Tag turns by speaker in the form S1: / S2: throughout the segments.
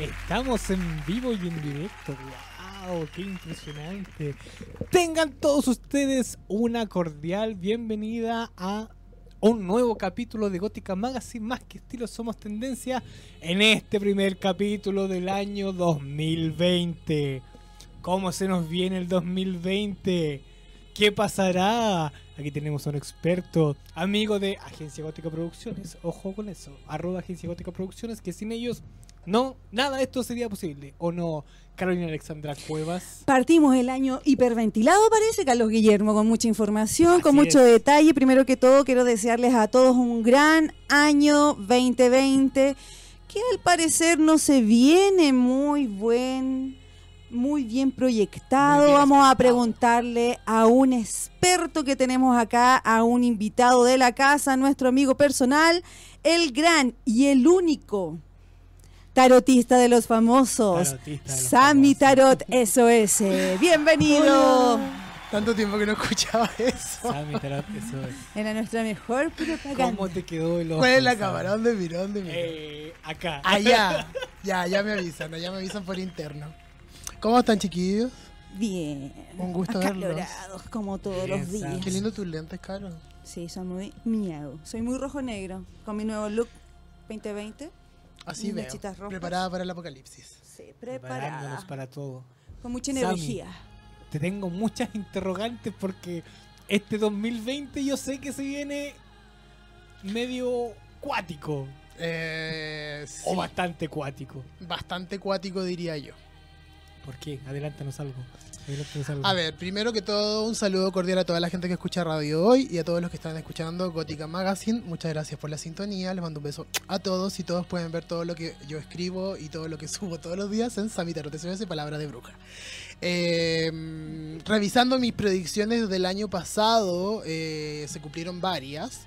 S1: Estamos en vivo y en directo. ¡Wow! ¡Qué impresionante! Tengan todos ustedes una cordial bienvenida a un nuevo capítulo de Gótica Magazine, más que estilo somos tendencia, en este primer capítulo del año 2020. ¿Cómo se nos viene el 2020? ¿Qué pasará? Aquí tenemos a un experto, amigo de Agencia Gótica Producciones. Ojo con eso, arroba Agencia Gótica Producciones, que sin ellos no, nada de esto sería posible. ¿O no, Carolina Alexandra Cuevas?
S2: Partimos el año hiperventilado, parece, Carlos Guillermo, con mucha información,
S1: Así
S2: con mucho
S1: es.
S2: detalle. Primero que todo, quiero desearles a todos un gran año 2020, que al parecer no se viene muy buen, muy bien proyectado.
S1: Muy bien
S2: Vamos a preguntarle a un experto que tenemos acá, a un invitado de la casa, nuestro amigo personal, el gran y el único tarotista de los famosos.
S1: Tarotista de los
S2: Sammy
S1: famosos.
S2: Tarot SOS. Bienvenido.
S3: Tanto tiempo que no escuchaba eso.
S1: Sammy Tarot, eso es.
S2: Era nuestra mejor propaganda.
S1: ¿Cómo te quedó el ojo?
S3: ¿Cuál es la cámara? ¿Dónde miró? ¿Dónde miró?
S1: Eh, acá.
S3: Allá. Ya, ya me avisan, ya me avisan por interno. ¿Cómo están, chiquillos?
S2: Bien.
S3: Un gusto verlos.
S2: Como todos
S1: Bien,
S2: los días.
S3: Qué lindo tus lentes, Caro.
S2: Sí, soy muy miau. Soy muy rojo-negro. Con mi nuevo look 2020.
S3: Así
S2: Mis
S3: veo. Preparada para el apocalipsis.
S2: Sí,
S1: Preparándonos
S2: preparada.
S1: para todo.
S2: Con mucha
S1: Sammy.
S2: energía.
S1: Te tengo muchas interrogantes porque este 2020 yo sé que se viene medio cuático.
S3: Eh, sí,
S1: O bastante cuático.
S3: bastante cuático, diría yo.
S1: ¿Por qué? Adelántanos algo. Adelántanos algo.
S3: A ver, primero que todo, un saludo cordial a toda la gente que escucha radio hoy y a todos los que están escuchando Gótica Magazine. Muchas gracias por la sintonía. Les mando un beso a todos y todos pueden ver todo lo que yo escribo y todo lo que subo todos los días en Sammy Tarot SOS, Palabra de Bruja. Eh, revisando mis predicciones del año pasado, eh, se cumplieron varias.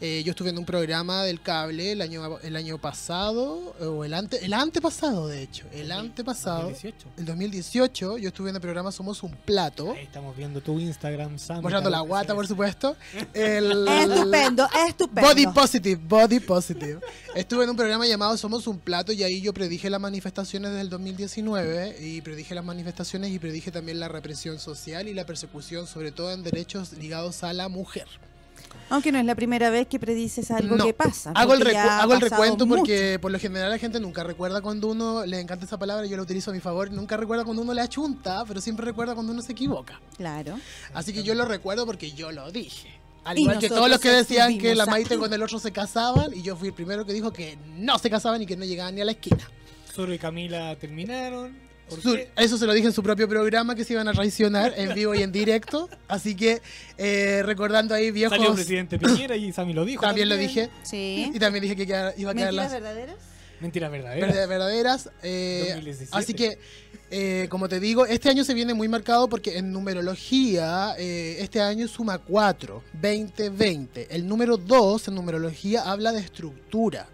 S3: Eh, yo estuve en un programa del cable el año, el año pasado, o el, ante, el antepasado, de hecho. El antepasado.
S1: 2018.
S3: El 2018 yo estuve en el programa Somos un Plato,
S1: Ahí estamos viendo tu Instagram, Sammy.
S3: mostrando la guata, por
S1: es.
S3: supuesto. El,
S2: Estupendo, estupendo.
S3: Body positive, body positive. Estuve en un programa llamado Somos un Plato y ahí yo predije las manifestaciones del 2019 y predije las manifestaciones y predije también la represión social y la persecución, sobre todo en derechos ligados a la mujer.
S2: Aunque no es la primera vez que predices algo
S3: No.
S2: que pasa.
S3: Hago el, hago recuento
S2: mucho.
S3: porque por lo general la gente nunca recuerda cuando uno le encanta esa palabra, yo la utilizo a mi favor, nunca recuerda cuando uno le achunta, pero siempre recuerda cuando uno se equivoca.
S2: Claro.
S3: Así que yo lo recuerdo porque yo lo dije. Al igual que todos los que decían que la. Maite con el otro se casaban y yo fui el primero que dijo que no se casaban y que no llegaban ni a la esquina.
S1: Y Camila terminaron.
S3: Eso se lo dije en su propio programa que se iban a traicionar en vivo y en directo. Así que eh, recordando ahí viejos...
S1: Salió el presidente Piñera y Sammy lo dijo.
S3: También lo dije.
S2: Sí.
S3: Y también dije que iba a quedar
S2: ¿Mentiras
S3: las
S2: verdaderas?
S1: Mentiras verdaderas.
S3: verdad- verdaderas. eh,
S1: 2017.
S3: así que, eh, como te digo, este año se viene muy marcado porque en numerología, eh, este año suma 4, 2020. El número 2 en numerología habla de estructura.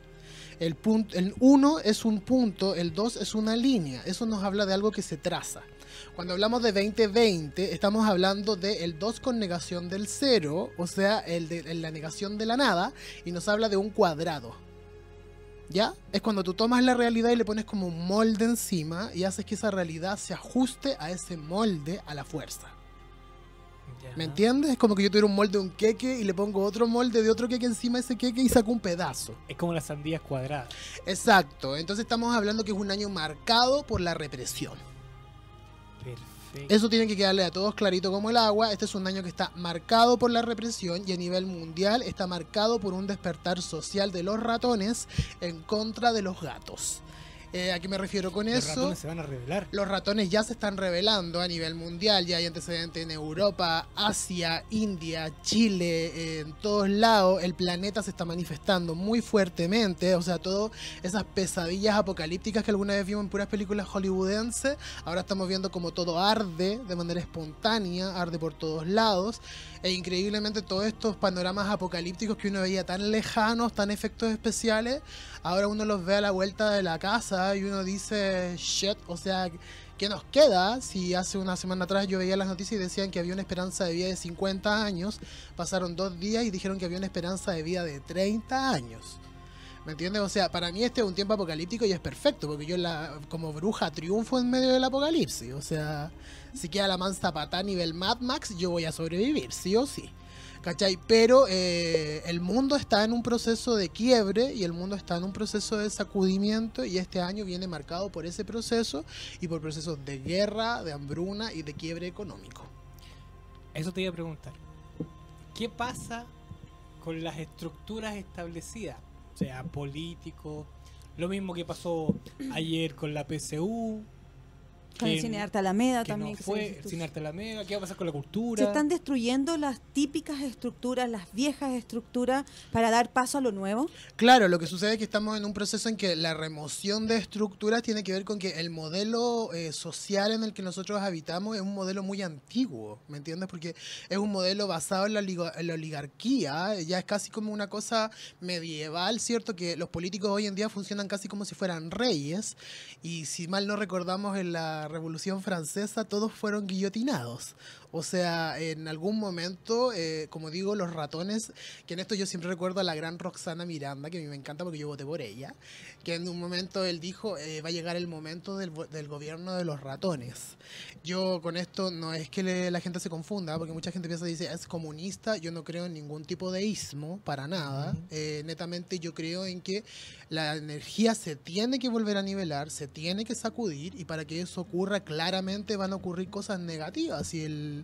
S3: El, punto, el 1 es un punto, el 2 es una línea. Eso nos habla de algo que se traza. Cuando hablamos de 2020, estamos hablando de el 2 con negación del 0, o sea, el de la negación de la nada, y nos habla de un cuadrado. ¿Ya? Es cuando tú tomas la realidad y le pones como un molde encima y haces que esa realidad se ajuste a ese molde a la fuerza. ¿Me entiendes? Es como que yo tuviera un molde de un queque y le pongo otro molde de otro queque encima de ese queque y saco un pedazo.
S1: Es como las sandías cuadradas.
S3: Exacto. Entonces estamos hablando que es un año marcado por la represión.
S1: Perfecto.
S3: Eso tiene que quedarle a todos clarito como el agua. Este es un año que está marcado por la represión y a nivel mundial está marcado por un despertar social de los ratones en contra de los gatos. Eh, ¿A qué me refiero con
S1: Los
S3: eso?
S1: ratones se van a revelar.
S3: Los ratones ya se están revelando a nivel mundial, ya hay antecedentes en Europa, Asia, India, Chile, eh, en todos lados. El planeta se está manifestando muy fuertemente, o sea, todas esas pesadillas apocalípticas que alguna vez vimos en puras películas hollywoodenses, ahora estamos viendo como todo arde de manera espontánea, arde por todos lados. E increíblemente todos estos panoramas apocalípticos que uno veía tan lejanos, tan efectos especiales, ahora uno los ve a la vuelta de la casa y uno dice, shit, o sea, ¿qué nos queda? Si hace una semana atrás yo veía las noticias y decían que había una esperanza de vida de 50 años, pasaron dos días y dijeron que había una esperanza de vida de 30 años. ¿Me entiendes? O sea, para mí este es un tiempo apocalíptico y es perfecto, porque yo la, como bruja triunfo en medio del apocalipsis. O sea, si queda la mansa pata a nivel Mad Max, yo voy a sobrevivir, sí o sí. ¿Cachai? Pero eh, el mundo está en un proceso de quiebre y el mundo está en un proceso de sacudimiento y este año viene marcado por ese proceso y por procesos de guerra, de hambruna y de quiebre económico.
S1: Eso te iba a preguntar. ¿Qué pasa con las estructuras establecidas? Sea, político. Lo mismo que pasó ayer con la PCU.
S2: Con el cine de Arte Alameda
S1: que
S2: también.
S1: no
S2: que se
S1: fue sin arte alameda, qué va a pasar con la
S2: Se
S1: cultura.
S2: están destruyendo las típicas estructuras, las viejas estructuras, para dar paso a lo nuevo.
S3: Claro, lo que sucede es que estamos en un proceso en que la remoción de estructuras tiene que ver con que el modelo eh, social en el que nosotros habitamos es un modelo muy antiguo, ¿me entiendes? Porque es un modelo basado en la, en la oligarquía, ya es casi como una cosa medieval, ¿cierto? Que los políticos hoy en día funcionan casi como si fueran reyes y si mal no recordamos en la Revolución Francesa todos fueron guillotinados. O sea, en algún momento, eh, como digo, los ratones, que en esto yo siempre recuerdo a la gran Roxana Miranda, que a mí me encanta porque yo voté por ella, que en un momento él dijo, eh, va a llegar el momento del, del gobierno de los ratones. Yo con esto no es que le- la gente se confunda, porque mucha gente piensa, dice, es comunista, yo no creo en ningún tipo de ismo, para nada. Eh, netamente yo creo en que la energía se tiene que volver a nivelar, se tiene que sacudir, y para que eso ocurra, claramente van a ocurrir cosas negativas. Y el,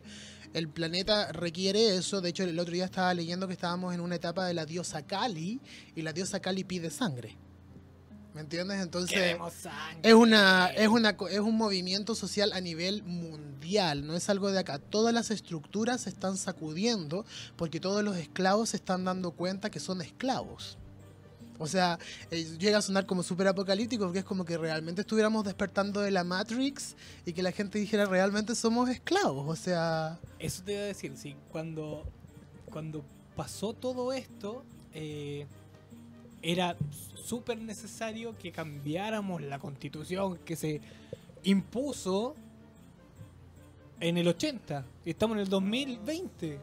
S3: el planeta requiere eso. De hecho, el otro día estaba leyendo que estábamos en una etapa de la diosa Kali, y la diosa Kali pide sangre. ¿Me entiendes? Entonces... Es una, es una es un movimiento social a nivel mundial, no es algo de acá. Todas las estructuras se están sacudiendo porque todos los esclavos se están dando cuenta que son esclavos. O sea, eh, llega a sonar como súper apocalíptico porque es como que realmente estuviéramos despertando de la Matrix y que la gente dijera realmente somos esclavos. O sea,
S1: Eso te iba a decir, sí, cuando, cuando pasó todo esto, eh, era súper necesario que cambiáramos la constitución que se impuso en el 80. y Estamos en el 2020.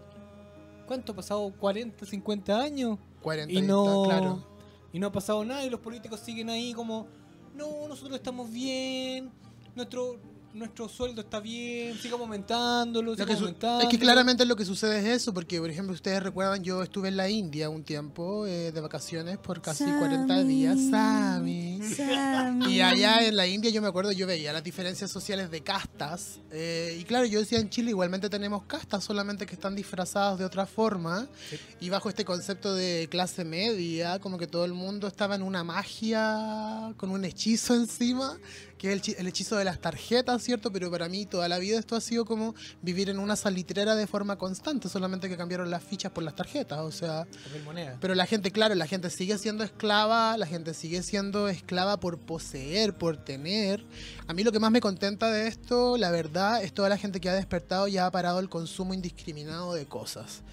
S1: ¿Cuánto ha pasado? ¿40, 50 años?
S3: 40
S1: Y no,
S3: claro.
S1: Y no ha pasado nada y los políticos siguen ahí como, no, nosotros estamos bien, nuestro nuestro sueldo está bien, sigamos aumentándolo,
S3: su-
S1: aumentándolo.
S3: es que claramente lo que sucede es eso, porque por ejemplo ustedes recuerdan, yo estuve en la India un tiempo eh, de vacaciones por casi 40 días. Sami.
S2: Sammy.
S3: Y allá en la India yo me acuerdo, yo veía las diferencias sociales de castas. eh, y claro, yo decía en Chile igualmente tenemos castas, solamente que están disfrazadas de otra forma.
S1: Sí.
S3: Y bajo este concepto de clase media, como que todo el mundo estaba en una magia, con un hechizo encima, que es el, el hechizo de las tarjetas, ¿cierto? Pero para mí toda la vida esto ha sido como vivir en una salitrera de forma constante, solamente que cambiaron las fichas por las tarjetas, o sea...
S1: Moneda.
S3: Pero la gente, claro, la gente sigue siendo esclava, la gente sigue siendo esclava por poseer, por tener. A mí lo que más me contenta de esto, la verdad, es toda la gente que ha despertado y ha parado el consumo indiscriminado de cosas.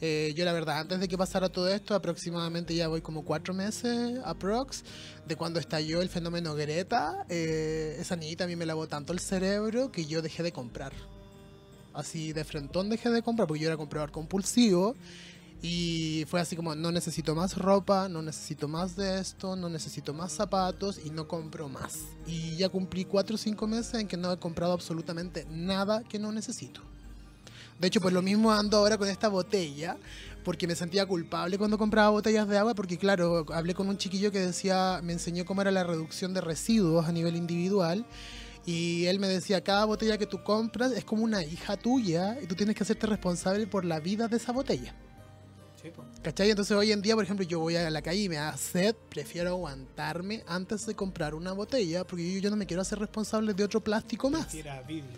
S3: Eh, yo la verdad, antes de que pasara todo esto, aproximadamente ya voy como cuatro meses, aprox, de cuando estalló el fenómeno Greta, eh, esa niñita a mí me lavó tanto el cerebro que yo dejé de comprar. Así de frentón dejé de comprar porque yo era comprador compulsivo. Y fue así como, no necesito más ropa, no necesito más de esto, no necesito más zapatos y no compro más. Y ya cumplí cuatro o cinco meses en que no he comprado absolutamente nada que no necesito. De hecho, por lo mismo ando ahora con esta botella, porque me sentía culpable cuando compraba botellas de agua, porque claro, hablé con un chiquillo que decía, me enseñó cómo era la reducción de residuos a nivel individual. Y él me decía, cada botella que tú compras es como una hija tuya y tú tienes que hacerte responsable por la vida de esa botella.
S1: Sí.
S3: ¿Cachai? Entonces hoy en día, por ejemplo, yo voy a la calle y me da sed, prefiero aguantarme antes de comprar una botella, porque yo, yo no me quiero hacer responsable de otro plástico más.
S1: Vidrio.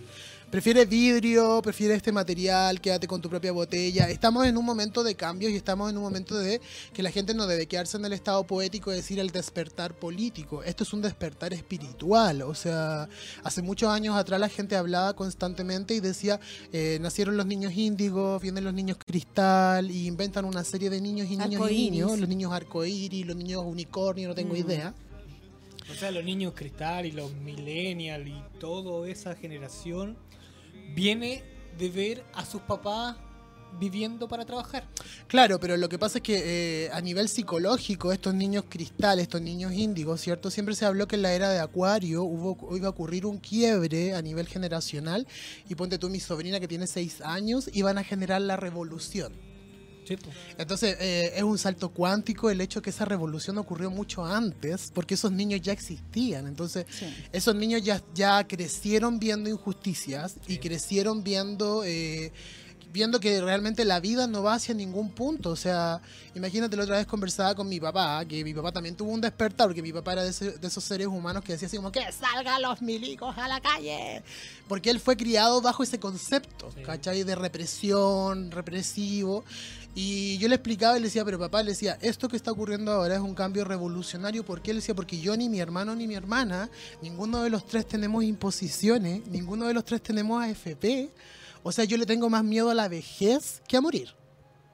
S3: Prefiere vidrio, prefiere este material, quédate con tu propia botella. Estamos en un momento de cambios y estamos en un momento de que la gente no debe quedarse en el estado poético de decir el despertar político. Esto es un despertar espiritual. O sea, hace muchos años atrás la gente hablaba constantemente y decía, eh, nacieron los niños índigos, vienen los niños cristal y inventan una serie de niños y niños y
S2: Arcoíris.
S3: niños. Los niños arcoíris, los niños unicornio, no tengo
S2: Mm.
S3: idea.
S1: O sea, los niños cristal y los millennials y toda esa generación viene de ver a sus papás viviendo para trabajar.
S3: Claro, pero lo que pasa es que eh, a nivel psicológico, estos niños cristales, estos niños índigos, ¿cierto? Siempre se habló que en la era de Acuario hubo, iba a ocurrir un quiebre a nivel generacional. Y ponte tú, mi sobrina que tiene seis años, iban a generar la revolución.
S1: Sí.
S3: Entonces eh, es un salto cuántico el hecho que esa revolución ocurrió mucho antes, porque esos niños ya existían. Entonces
S2: Sí.
S3: esos niños ya, ya crecieron viendo injusticias y crecieron viendo eh, viendo que realmente la vida no va hacia ningún punto. O sea, imagínate, la otra vez conversaba con mi papá, que mi papá también tuvo un despertar, porque mi papá era de, ese- de esos seres humanos que decía así como que salgan los milicos a la calle. Porque él fue criado bajo ese concepto,
S1: Sí.
S3: ¿cachai? De represión, represivo. Y yo le explicaba y le decía, pero papá, le decía, esto que está ocurriendo ahora es un cambio revolucionario. ¿Por qué? Le decía, porque yo ni mi hermano ni mi hermana, ninguno de los tres tenemos imposiciones, ninguno de los tres tenemos AFP. O sea, yo le tengo más miedo a la vejez que a morir.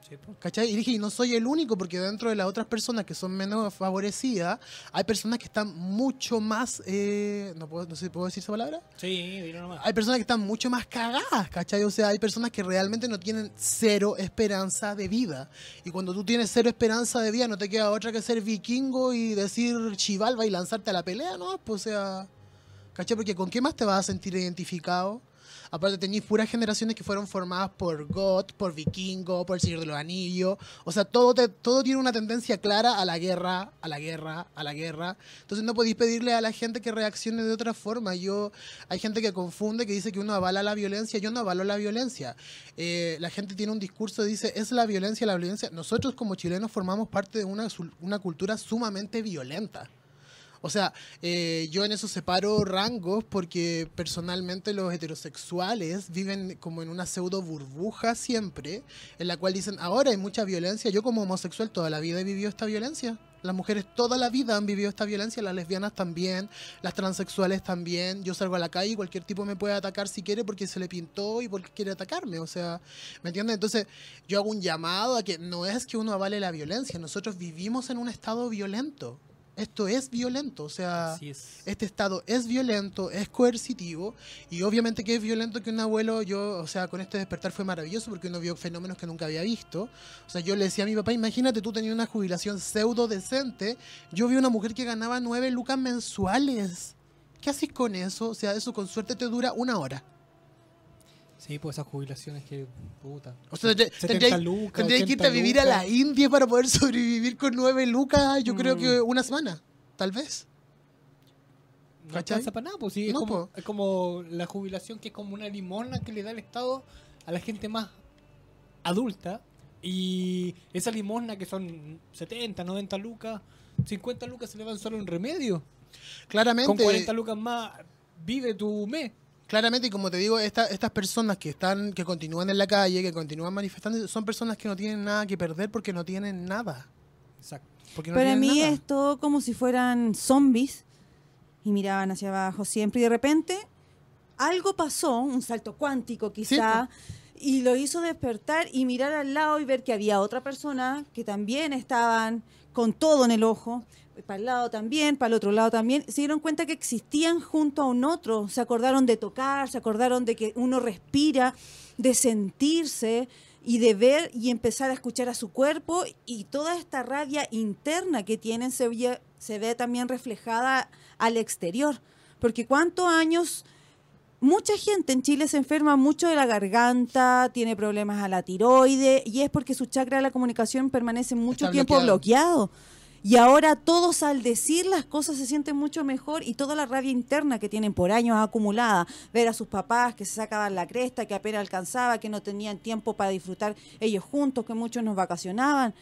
S1: Sí.
S3: ¿Cachai? Y dije, y no soy el único, porque dentro de las otras personas que son menos favorecidas, hay personas que están mucho más. eh, no, puedo, no sé puedo decir esa palabra.
S1: Sí, dilo nomás.
S3: Hay personas que están mucho más cagadas, ¿cachai? O sea, hay personas que realmente no tienen cero esperanza de vida. Y cuando tú tienes cero esperanza de vida, no te queda otra que ser vikingo y decir chivalba y lanzarte a la pelea, ¿no? Pues, o sea, ¿cachai? Porque ¿con qué más te vas a sentir identificado? Aparte tenéis puras generaciones que fueron formadas por God, por Vikingo, por el Señor de los Anillos. O sea, todo, te- todo tiene una tendencia clara a la guerra, a la guerra, a la guerra. Entonces no podéis pedirle a la gente que reaccione de otra forma. Yo, hay gente que confunde, que dice que uno avala la violencia. Yo no avalo la violencia. Eh, la gente tiene un discurso, dice, es la violencia la violencia. Nosotros como chilenos formamos parte de una, una cultura sumamente violenta. O sea, eh, yo en eso separo rangos porque personalmente los heterosexuales viven como en una pseudo burbuja siempre, en la cual dicen, ahora hay mucha violencia. Yo como homosexual toda la vida he vivido esta violencia. Las mujeres toda la vida han vivido esta violencia, las lesbianas también, las transexuales también. Yo salgo a la calle y cualquier tipo me puede atacar si quiere porque se le pintó y porque quiere atacarme. O sea, ¿me entiendes? Entonces yo hago un llamado a que no es que uno avale la violencia, nosotros vivimos en un estado violento. Esto es violento, o sea,
S1: es.
S3: este estado es violento, es coercitivo y obviamente que es violento que un abuelo, yo, o sea, con este despertar fue maravilloso porque uno vio fenómenos que nunca había visto. O sea, yo le decía a mi papá, imagínate tú tenías una jubilación pseudo decente, yo vi una mujer que ganaba nueve lucas mensuales. ¿Qué haces con eso? O sea, eso con suerte te dura una hora.
S1: Sí, pues esas jubilaciones que. Puta.
S3: O sea, te-
S1: 70
S3: tendrías
S1: lucas,
S3: tendrías que irte
S1: 80
S3: a vivir a la. India para poder sobrevivir con nueve lucas, yo creo
S1: Mm.
S3: que una semana, tal vez.
S1: No alcanza para nada, pues sí, es,
S3: No,
S1: como,
S3: po.
S1: es como la jubilación que es como una limosna que le da el Estado a la gente más adulta. Y esa limosna que son 70, 90 lucas, 50 lucas se le van solo en remedio.
S3: Claramente.
S1: Con 40 lucas más vive tu mes.
S3: Claramente, y como te digo, esta- estas personas que están, que continúan en la calle, que continúan manifestando, son personas que no tienen nada que perder porque no tienen nada.
S1: Exacto.
S3: No
S2: Para mí
S3: nada.
S2: es todo como si fueran zombies y miraban hacia abajo siempre y de repente algo pasó, un salto cuántico quizá, y lo hizo despertar y mirar al lado y ver que había otra persona que también estaban con todo en el ojo, para el lado también, para el otro lado también, se dieron cuenta que existían junto a un otro, se acordaron de tocar, se acordaron de que uno respira, de sentirse y de ver y empezar a escuchar a su cuerpo y toda esta rabia interna que tienen se ve, se ve también reflejada al exterior. Porque cuántos años, mucha gente en Chile se enferma mucho de la garganta, tiene problemas a la tiroide y es porque su chakra de la comunicación permanece mucho
S3: Está
S2: tiempo bloqueado. Y ahora todos al decir las cosas se sienten mucho mejor y toda la rabia interna que tienen por años acumulada, ver a sus papás que se sacaban la cresta, que apenas alcanzaba, que no tenían tiempo para disfrutar ellos juntos, que muchos nos vacacionaban.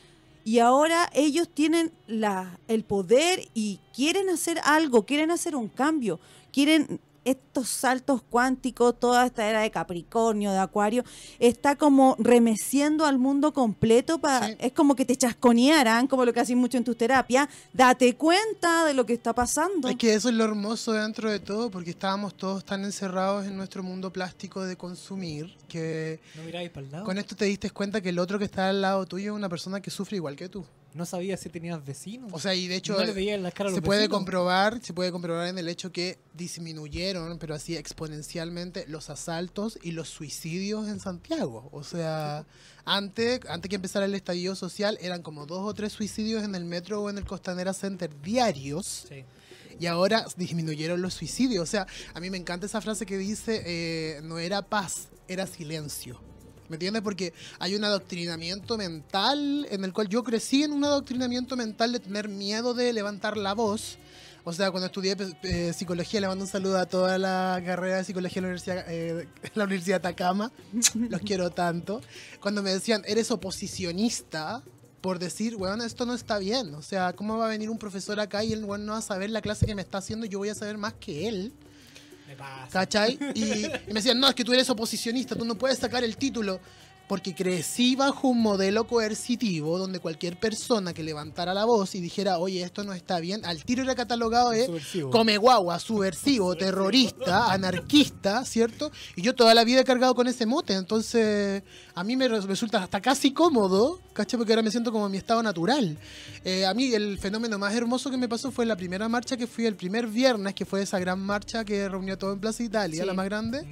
S2: Y ahora ellos tienen la, el poder y quieren hacer algo, quieren hacer un cambio, quieren estos saltos cuánticos, toda esta era de Capricornio, de Acuario, está como remeciendo al mundo completo. Para,
S3: Sí.
S2: Es como que te chasconearan, como lo que hacen mucho en tus terapias. Date cuenta de lo que está pasando.
S3: Es que eso es lo hermoso dentro de todo, porque estábamos todos tan encerrados en nuestro mundo plástico de consumir, que
S1: No miráis para el lado.
S3: con esto te diste cuenta que el otro que está al lado tuyo es una persona que sufre igual que tú.
S1: No sabía si tenías vecinos.
S3: O sea, y de hecho
S1: no le veías la cara a
S3: se puede
S1: vecinos.
S3: comprobar, se puede comprobar en el hecho que disminuyeron, pero así exponencialmente, los asaltos y los suicidios en Santiago. O sea, antes, antes que empezara el estallido social, eran como dos o tres suicidios en el metro o en el Costanera Center diarios.
S1: Sí.
S3: Y ahora disminuyeron los suicidios. O sea, a mí me encanta esa frase que dice, eh, no era paz, era silencio. ¿Me entiendes? Porque hay un adoctrinamiento mental en el cual yo crecí en un adoctrinamiento mental de tener miedo de levantar la voz. O sea, cuando estudié eh, psicología, le mando un saludo a toda la carrera de psicología en la Universidad, eh, la universidad de Atacama. Los quiero tanto. Cuando me decían, eres oposicionista, por decir, weón, esto no está bien. O sea, ¿cómo va a venir un profesor acá y el weón no va a saber la clase que me está haciendo yo voy a saber más que él?
S1: Me.
S3: ¿Cachai? Y, y me decían, no, es que tú eres oposicionista, tú no puedes sacar el título. Porque crecí bajo un modelo coercitivo donde cualquier persona que levantara la voz y dijera, oye, esto no está bien, al tiro era catalogado de
S1: Subversivo.
S3: come guagua, subversivo, terrorista, anarquista, ¿cierto? Y yo toda la vida he cargado con ese mote, entonces a mí me res- resulta hasta casi cómodo, ¿cachai? Porque ahora me siento como en mi estado natural. Eh, a mí el fenómeno más hermoso que me pasó fue la primera marcha que fui el primer viernes, que fue esa gran marcha que reunió a todo en Plaza Italia,
S1: Sí.
S3: la más grande.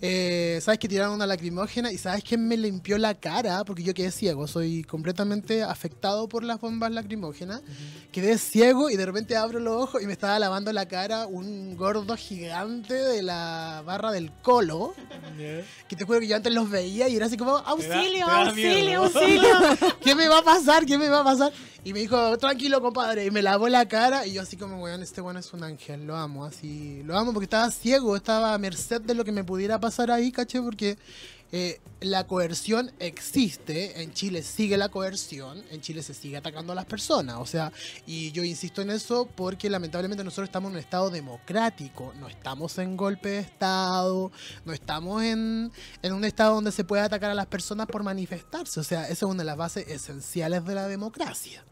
S3: Eh, ¿Sabes que tiraron una lacrimógena? ¿Y sabes quién me limpió la cara? Porque yo quedé ciego, soy completamente afectado por las bombas lacrimógenas. Quedé ciego y de repente abro los ojos y me estaba lavando la cara un gordo gigante de la barra del colo. Que te juro que yo antes los veía y era así como, auxilio,
S1: da
S3: auxilio, auxilio. ¿Qué me va a pasar? ¿Qué me va a pasar? Y me dijo, tranquilo, compadre. Y me lavó la cara y yo así como, weón, este weón es un ángel, lo amo, así. Lo amo porque estaba ciego, estaba a merced de lo que me pudiera pasar ahí, caché, porque eh, la coerción existe, en Chile sigue la coerción, en Chile se sigue atacando a las personas, o sea, y yo insisto en eso porque lamentablemente nosotros estamos en un estado democrático, no estamos en golpe de estado, no estamos en, en un estado donde se puede atacar a las personas por manifestarse, o sea, esa es una de las bases esenciales de la democracia.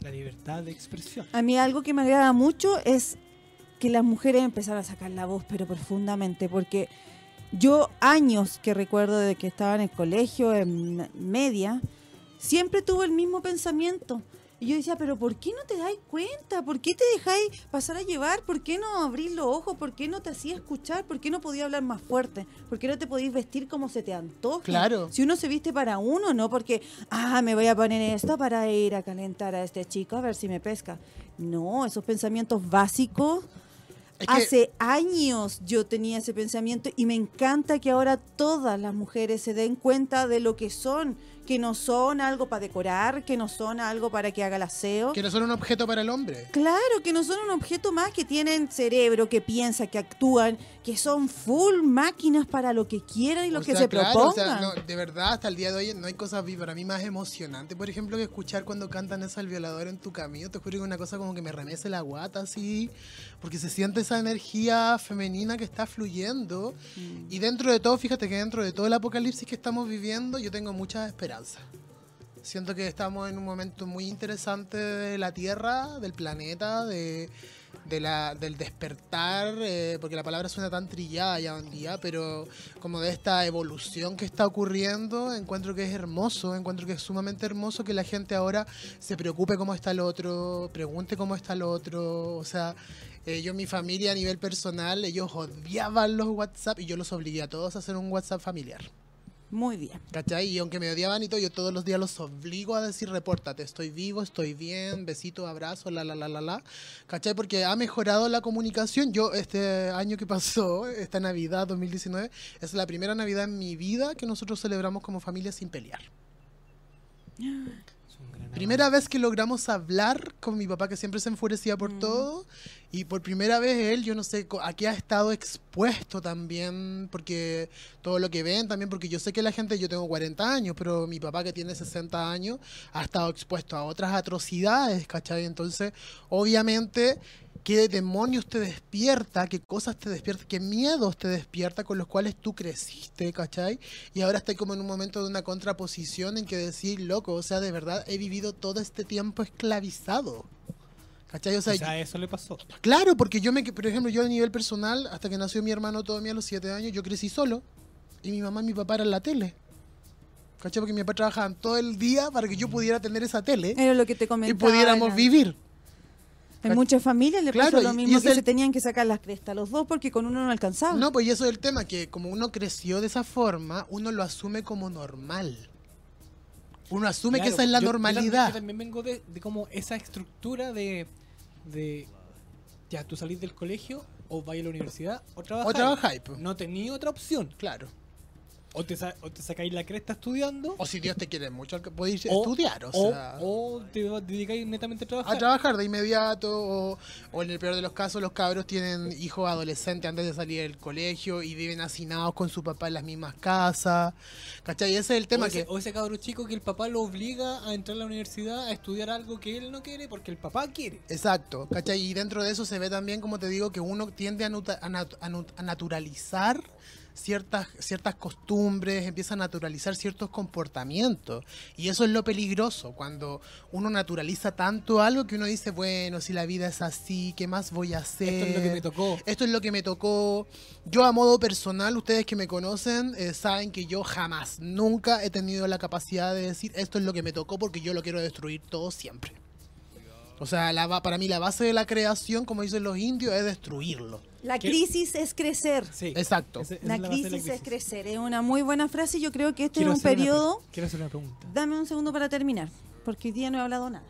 S1: La libertad de expresión.
S2: A mí algo que me agrada mucho es que las mujeres empezaron a sacar la voz, pero profundamente, porque yo años que recuerdo de que estaba en el colegio, en media, siempre tuve el mismo pensamiento. Y yo decía, pero ¿por qué no te dais cuenta? ¿Por qué te dejáis pasar a llevar? ¿Por qué no abrís los ojos? ¿Por qué no te hacías escuchar? ¿Por qué no podías hablar más fuerte? ¿Por qué no te podías vestir como se te antoje?
S3: Claro.
S2: Si uno se viste para uno, no porque, ah, me voy a poner esto para ir a calentar a este chico a ver si me pesca. No, esos pensamientos básicos.
S3: Es que-
S2: Hace años yo tenía ese pensamiento y me encanta que ahora todas las mujeres se den cuenta de lo que son, que no son algo para decorar, que no son algo para que haga el aseo.
S3: Que no son un objeto para el hombre.
S2: Claro, que no son un objeto más, que tienen cerebro, que piensa, que actúan, que son full máquinas para lo que quieran y lo
S3: O
S2: que
S3: sea,
S2: se
S3: claro, o
S2: propongan.
S3: sea, no, de verdad, hasta el día de hoy no hay cosas para mí más emocionante, por ejemplo, que escuchar cuando cantan eso al violador en tu camino. Te juro que es una cosa como que me remece la guata así, porque se siente esa energía femenina que está fluyendo.
S2: Mm.
S3: Y dentro de todo, fíjate que dentro de todo el apocalipsis que estamos viviendo, yo tengo mucha esperanza. Siento que estamos en un momento muy interesante de la Tierra, del planeta, de, de la, del despertar, eh, porque la palabra suena tan trillada ya hoy en día, pero como de esta evolución que está ocurriendo, encuentro que es hermoso, encuentro que es sumamente hermoso que la gente ahora se preocupe cómo está el otro, pregunte cómo está el otro, o sea... eh, yo, mi familia a nivel personal, ellos odiaban los WhatsApp y yo los obligué a todos a hacer un WhatsApp familiar.
S2: Muy bien.
S3: ¿Cachai? Y aunque me odiaban y todo, yo todos los días los obligo a decir, repórtate, estoy vivo, estoy bien, besito, abrazo, la, la, la, la, la. ¿Cachai? Porque ha mejorado la comunicación. Yo, este año que pasó, esta Navidad 2019, es la primera Navidad en mi vida que nosotros celebramos como familia sin pelear. Primera vez que logramos hablar con mi papá, que siempre se enfurecía por
S2: Mm.
S3: todo. Y por primera vez él, yo no sé a qué ha estado expuesto también, porque todo lo que ven también, porque yo sé que la gente, yo tengo 40 años, pero mi papá que tiene 60 años ha estado expuesto a otras atrocidades, ¿cachai? Entonces, obviamente, ¿qué demonios te despierta? ¿Qué cosas te despierta? ¿Qué miedos te despierta con los cuales tú creciste, ¿cachai? Y ahora estoy como en un momento de una contraposición en que decir, loco, o sea, de verdad he vivido todo este tiempo esclavizado. ¿Cachai? O sea,
S1: O sea, eso le pasó.
S3: Claro, porque yo me, por ejemplo, yo a nivel personal, hasta que nació mi hermano todavía a los 7 años, yo crecí solo. Y mi mamá y mi papá eran la tele. ¿Cachai? Porque mi papá trabajaban todo el día para que yo pudiera tener esa tele
S2: Era lo que te
S3: y
S2: comentaba.
S3: pudiéramos
S2: en-
S3: vivir.
S2: En muchas familias le
S3: Claro,
S2: pasó lo mismo que
S3: el-
S2: se tenían que sacar las crestas los dos porque con uno no alcanzaba.
S3: No, pues y eso es el tema, que como uno creció de esa forma, uno lo asume como normal. Uno asume que esa es la
S1: yo-
S3: normalidad.
S1: Yo también, vengo de, de como esa estructura de, de ya tú salís del colegio o vas a la universidad o trabajas.
S3: O trabajáis, pues.
S1: No tenías otra opción.
S3: Claro.
S1: O te, sa- o te sacáis la cresta estudiando
S3: O si Dios te quiere mucho, podéis
S1: o,
S3: estudiar, o,
S1: o,
S3: sea...
S1: o te dedicáis netamente a trabajar.
S3: a trabajar de inmediato o, o en el peor de los casos los cabros tienen hijos adolescentes antes de salir del colegio y viven hacinados con su papá en las mismas casas ¿cachai? ese es el tema
S1: o, ese,
S3: que
S1: o ese cabro chico que el papá lo obliga a entrar a la universidad a estudiar algo que él no quiere porque el papá quiere.
S3: exacto ¿cachai? y dentro de eso se ve también como te digo que uno tiende a, nuta- a nat- a nut- a naturalizar ciertas, ciertas costumbres, empieza a naturalizar ciertos comportamientos. Y eso es lo peligroso, cuando uno naturaliza tanto algo que uno dice, bueno, si la vida es así, ¿qué más voy a hacer?
S1: Esto es lo que me tocó.
S3: Esto es lo que me tocó. Yo a modo personal, ustedes que me conocen, eh, saben que yo jamás, nunca he tenido la capacidad de decir esto es lo que me tocó porque yo lo quiero destruir todo siempre. O sea, la, para mí la base de la creación, como dicen los indios, es destruirlo.
S2: La
S1: ¿Qué?
S2: crisis es crecer.
S1: Sí.
S3: Exacto.
S1: Esa
S2: La
S1: es
S2: crisis,
S1: la
S2: es crecer. Es una muy buena frase. y Yo creo que este
S1: Quiero
S2: es un periodo.
S1: Quiero hacer una pregunta.
S2: Dame un segundo para terminar, porque hoy día no he hablado nada.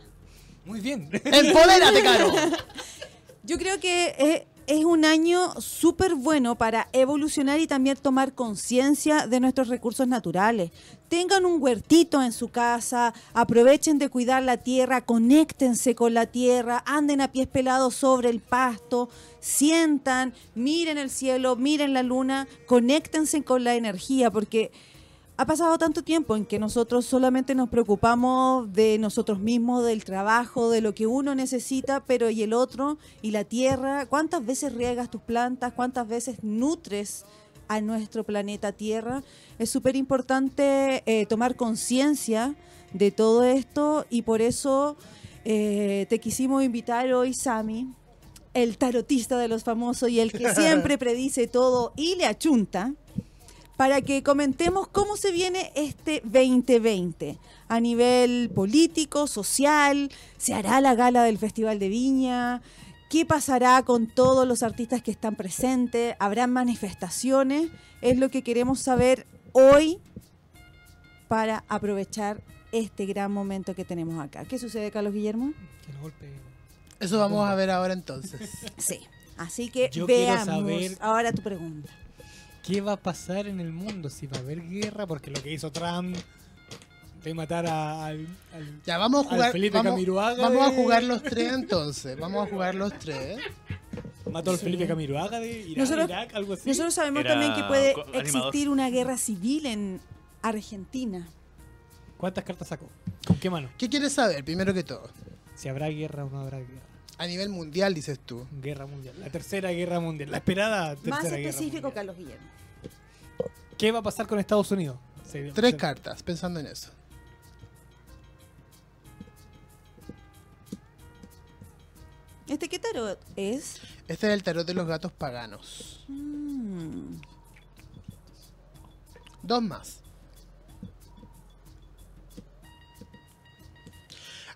S1: Muy bien.
S3: ¡Empodérate, Caro!
S2: Yo creo que es, es un año súper bueno para evolucionar y también tomar conciencia de nuestros recursos naturales. Tengan un huertito en su casa, aprovechen de cuidar la tierra, conéctense con la tierra, anden a pies pelados sobre el pasto, sientan, miren el cielo, miren la luna, conéctense con la energía, porque ha pasado tanto tiempo en que nosotros solamente nos preocupamos de nosotros mismos, del trabajo, de lo que uno necesita, pero y el otro, y la tierra, ¿cuántas veces riegas tus plantas? ¿Cuántas veces nutres a nuestro planeta Tierra? Es súper importante eh, tomar conciencia de todo esto y por eso eh, te quisimos invitar hoy, Sami, el tarotista de los famosos y el que siempre predice todo y le achunta para que comentemos cómo se viene este 2020 a nivel político, social, se hará la gala del Festival de Viña, qué pasará con todos los artistas que están presentes, habrá manifestaciones, es lo que queremos saber hoy para aprovechar este gran momento que tenemos acá. ¿Qué sucede, Carlos Guillermo?
S1: Que nos golpee.
S3: Eso vamos a ver ahora entonces.
S2: Sí. Así que
S1: Yo quiero
S2: veamos
S1: saber-
S2: ahora tu pregunta.
S1: ¿Qué va a pasar en el mundo? Si va a haber guerra, porque lo que hizo Trump de matar a- al, al-
S3: Ya, vamos a
S1: Al
S3: jugar.
S1: Felipe
S3: vamos,
S1: Camiroaga
S3: vamos a jugar los tres entonces. Vamos a jugar los tres.
S1: mató al
S2: Sí.
S1: Felipe Camiroaga de Irán,
S2: Nosotros-
S1: Irak, algo así.
S2: Nosotros sabemos
S4: Era
S2: también que puede
S4: animador.
S2: existir una guerra civil en Argentina.
S1: ¿Cuántas cartas sacó? ¿Con qué mano?
S3: ¿Qué quieres saber, primero que todo?
S1: Si habrá guerra o no habrá guerra.
S3: A nivel mundial, dices tú.
S1: Guerra mundial. La tercera guerra mundial. La esperada tercera
S2: Más
S1: guerra
S2: específico,
S1: mundial.
S2: Carlos Guillermo.
S1: ¿Qué va a pasar con Estados Unidos?
S3: Tres cartas, pensando en eso.
S2: ¿Este qué tarot es?
S3: Este es el tarot de los gatos paganos.
S2: Mm,
S3: Dos más.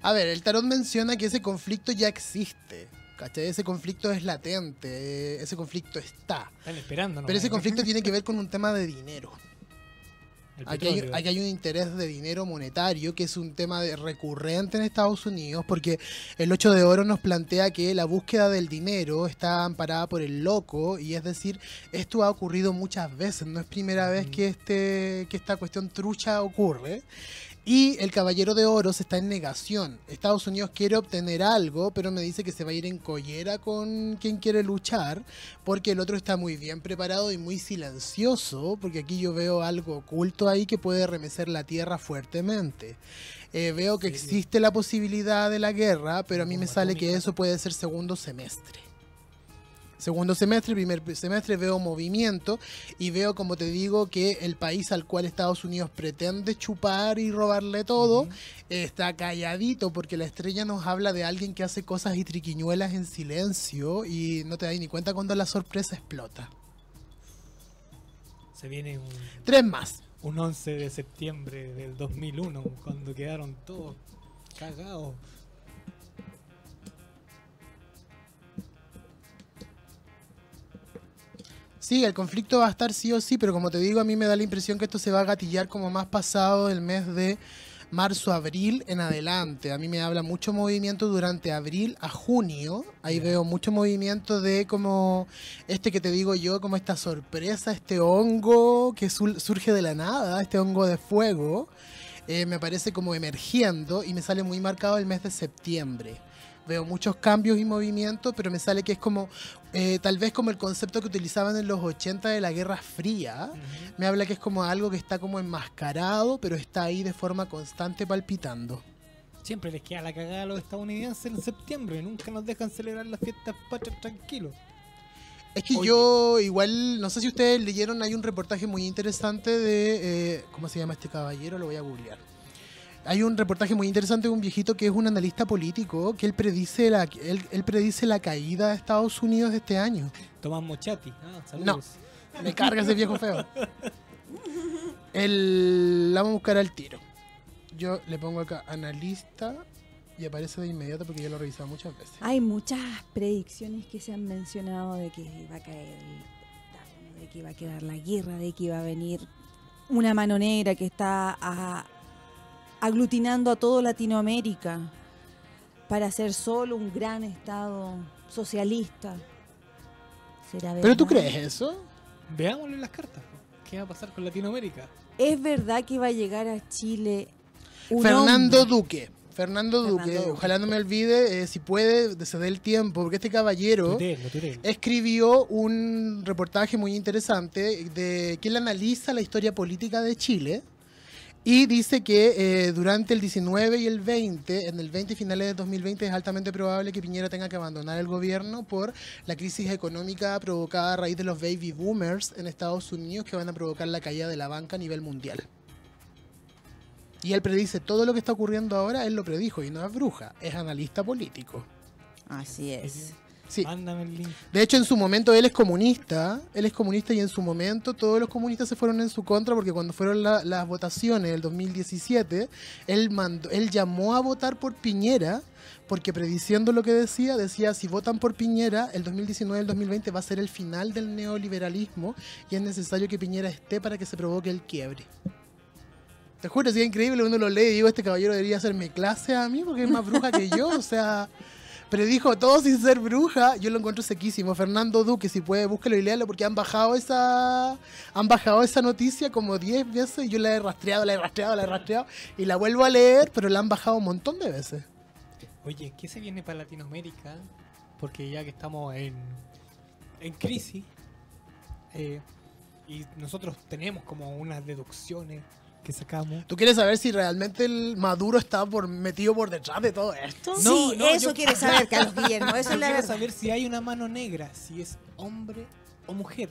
S3: A ver, el tarot menciona que ese conflicto ya existe. ¿Cachai? Ese conflicto es latente, ese conflicto está.
S1: Están esperando, ¿no?
S3: Pero ese conflicto tiene que ver con un tema de dinero. Hay, aquí hay un interés de dinero monetario que es un tema de- recurrente en Estados Unidos porque el 8 de oro nos plantea que la búsqueda del dinero está amparada por el loco y es decir, esto ha ocurrido muchas veces, no es primera vez que, este, que esta cuestión trucha ocurre. Y el caballero de oros está en negación. Estados Unidos quiere obtener algo, pero me dice que se va a ir en collera con quien quiere luchar, porque el otro está muy bien preparado y muy silencioso, porque aquí yo veo algo oculto ahí que puede remecer la tierra fuertemente. Eh, veo que existe la posibilidad de la guerra, pero a mí me sale que eso puede ser segundo semestre. Segundo semestre, primer semestre veo movimiento y veo, como te digo, que el país al cual Estados Unidos pretende chupar y robarle todo está calladito porque la estrella nos habla de alguien que hace cosas y triquiñuelas en silencio y no te das ni cuenta cuando la sorpresa explota.
S1: Se viene un,
S3: Tres más.
S1: un 11 de septiembre del 2001, cuando quedaron todos cagados.
S3: Sí, el conflicto va a estar sí o sí, pero como te digo, a mí me da la impresión que esto se va a gatillar como más pasado del mes de marzo, abril en adelante. A mí me habla mucho movimiento durante abril a junio. Ahí veo mucho movimiento de como este que te digo yo, como esta sorpresa, este hongo que surge de la nada, este hongo de fuego. eh, me parece como emergiendo y me sale muy marcado el mes de septiembre. Veo muchos cambios y movimientos, pero me sale que es como, eh, tal vez como el concepto que utilizaban en los 80 de la Guerra Fría. Me habla que es como algo que está como enmascarado, pero está ahí de forma constante palpitando.
S1: Siempre les queda la cagada a los estadounidenses en septiembre. Nunca nos dejan celebrar las fiestas patrias tranquilos.
S3: Es que
S1: Oye.
S3: yo igual, no sé si ustedes leyeron, hay un reportaje muy interesante de, eh, ¿cómo se llama este caballero? Lo voy a googlear. Hay un reportaje muy interesante de un viejito que es un analista político, que él predice la, él, él predice la caída de Estados Unidos de este año.
S1: Tomás Mochati. Ah, saludos.
S3: Me carga ese viejo feo. El, la vamos a buscar al tiro. Yo le pongo acá analista y aparece de inmediato porque ya lo he revisado muchas veces.
S2: Hay muchas predicciones que se han mencionado de que iba a caer el Pentágono, de que iba a quedar la guerra, de que iba a venir una mano negra que está a- aglutinando a todo Latinoamérica para ser solo un gran estado socialista. ¿Será
S3: ¿Pero tú
S2: verdad?
S3: crees eso?
S1: Veámosle las cartas. ¿Qué va a pasar con Latinoamérica?
S2: ¿Es verdad que va a llegar a Chile un
S3: Fernando
S2: hombre?
S3: Duque. Fernando Duque,
S2: Fernando Duque.
S3: ojalá no me olvide, eh, si puede, de- se dé el tiempo, porque este caballero escribió un reportaje muy interesante de que él analiza la historia política de Chile y dice que eh, durante el 19 y el 20, en el 20 y finales de 2020 es altamente probable que Piñera tenga que abandonar el gobierno por la crisis económica provocada a raíz de los baby boomers en Estados Unidos que van a provocar la caída de la banca a nivel mundial. Y él predice todo lo que está ocurriendo ahora, él lo predijo y no es bruja, es analista político.
S2: Así es.
S3: Sí.
S1: Mándame el link.
S3: De hecho, en su momento él es comunista, él es comunista y en su momento todos los comunistas se fueron en su contra porque cuando fueron la- las votaciones del 2017, él, mandó, él llamó a votar por Piñera porque prediciendo lo que decía, decía si votan por Piñera, el 2019 y el 2020 va a ser el final del neoliberalismo y es necesario que Piñera esté para que se provoque el quiebre. Te juro, es increíble, uno lo lee y digo, este caballero debería hacerme clase a mí porque es más bruja que yo, o sea... Predijo todo sin ser bruja. Yo lo encuentro sequísimo. Fernando Duque, si puede, búsquelo y léalo porque han bajado esa han bajado esa noticia como 10 veces y yo la he rastreado, la he rastreado, la he rastreado y la vuelvo a leer, pero la han bajado un montón de veces.
S1: Oye, ¿qué se viene para Latinoamérica? Porque ya que estamos en, en crisis eh, y nosotros tenemos como unas deducciones que sacamos.
S3: ¿Tú quieres saber si realmente el Maduro está por, metido por detrás de todo esto?
S1: No,
S2: sí,
S1: no,
S2: eso
S1: yo-
S2: quiere saber Carlos Guillermo. Eso
S1: Yo
S2: la
S1: quiero saber si hay una mano negra, si es hombre o mujer.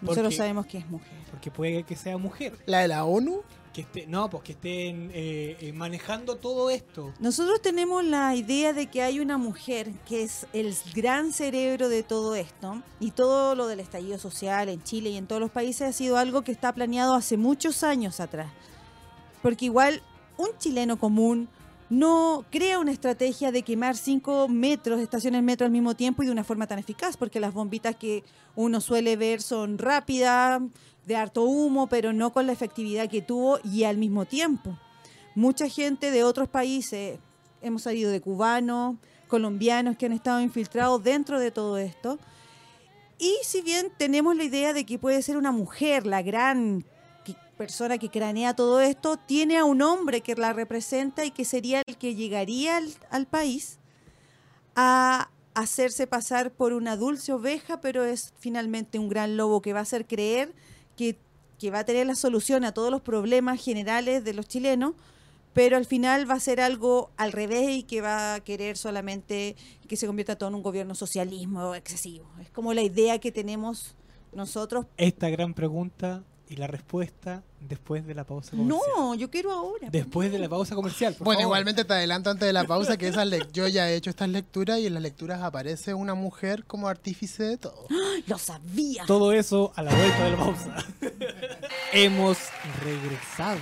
S2: Nosotros
S1: Porque-
S2: sabemos que es mujer.
S1: Porque puede que sea mujer.
S3: ¿La de la ONU?
S1: Que esté, no, pues que estén eh, eh, manejando todo esto.
S2: Nosotros tenemos la idea de que hay una mujer que es el gran cerebro de todo esto y todo lo del estallido social en Chile y en todos los países ha sido algo que está planeado hace muchos años atrás. Porque igual un chileno común no crea una estrategia de quemar cinco metros, estaciones metro al mismo tiempo y de una forma tan eficaz, porque las bombitas que uno suele ver son rápidas, de harto humo, pero no con la efectividad que tuvo y al mismo tiempo mucha gente de otros países, hemos salido de cubanos, colombianos que han estado infiltrados dentro de todo esto. Y si bien tenemos la idea de que puede ser una mujer la gran persona que cranea todo esto, tiene a un hombre que la representa y que sería el que llegaría al país a hacerse pasar por una dulce oveja, pero es finalmente un gran lobo que va a hacer creer que, que va a tener la solución a todos los problemas generales de los chilenos, pero al final va a ser algo al revés y que va a querer solamente que se convierta todo en un gobierno socialismo excesivo. Es como la idea que tenemos nosotros.
S1: Esta gran pregunta Y la respuesta después de la pausa comercial.
S2: No, yo quiero ahora.
S1: Después de la pausa comercial. por
S3: Bueno,
S1: favor.
S3: igualmente te adelanto antes de la pausa que esa lec- yo ya he hecho estas lecturas y en las lecturas aparece una mujer como artífice de todo.
S2: Lo sabía.
S1: Todo eso a la vuelta de la pausa. Hemos regresado.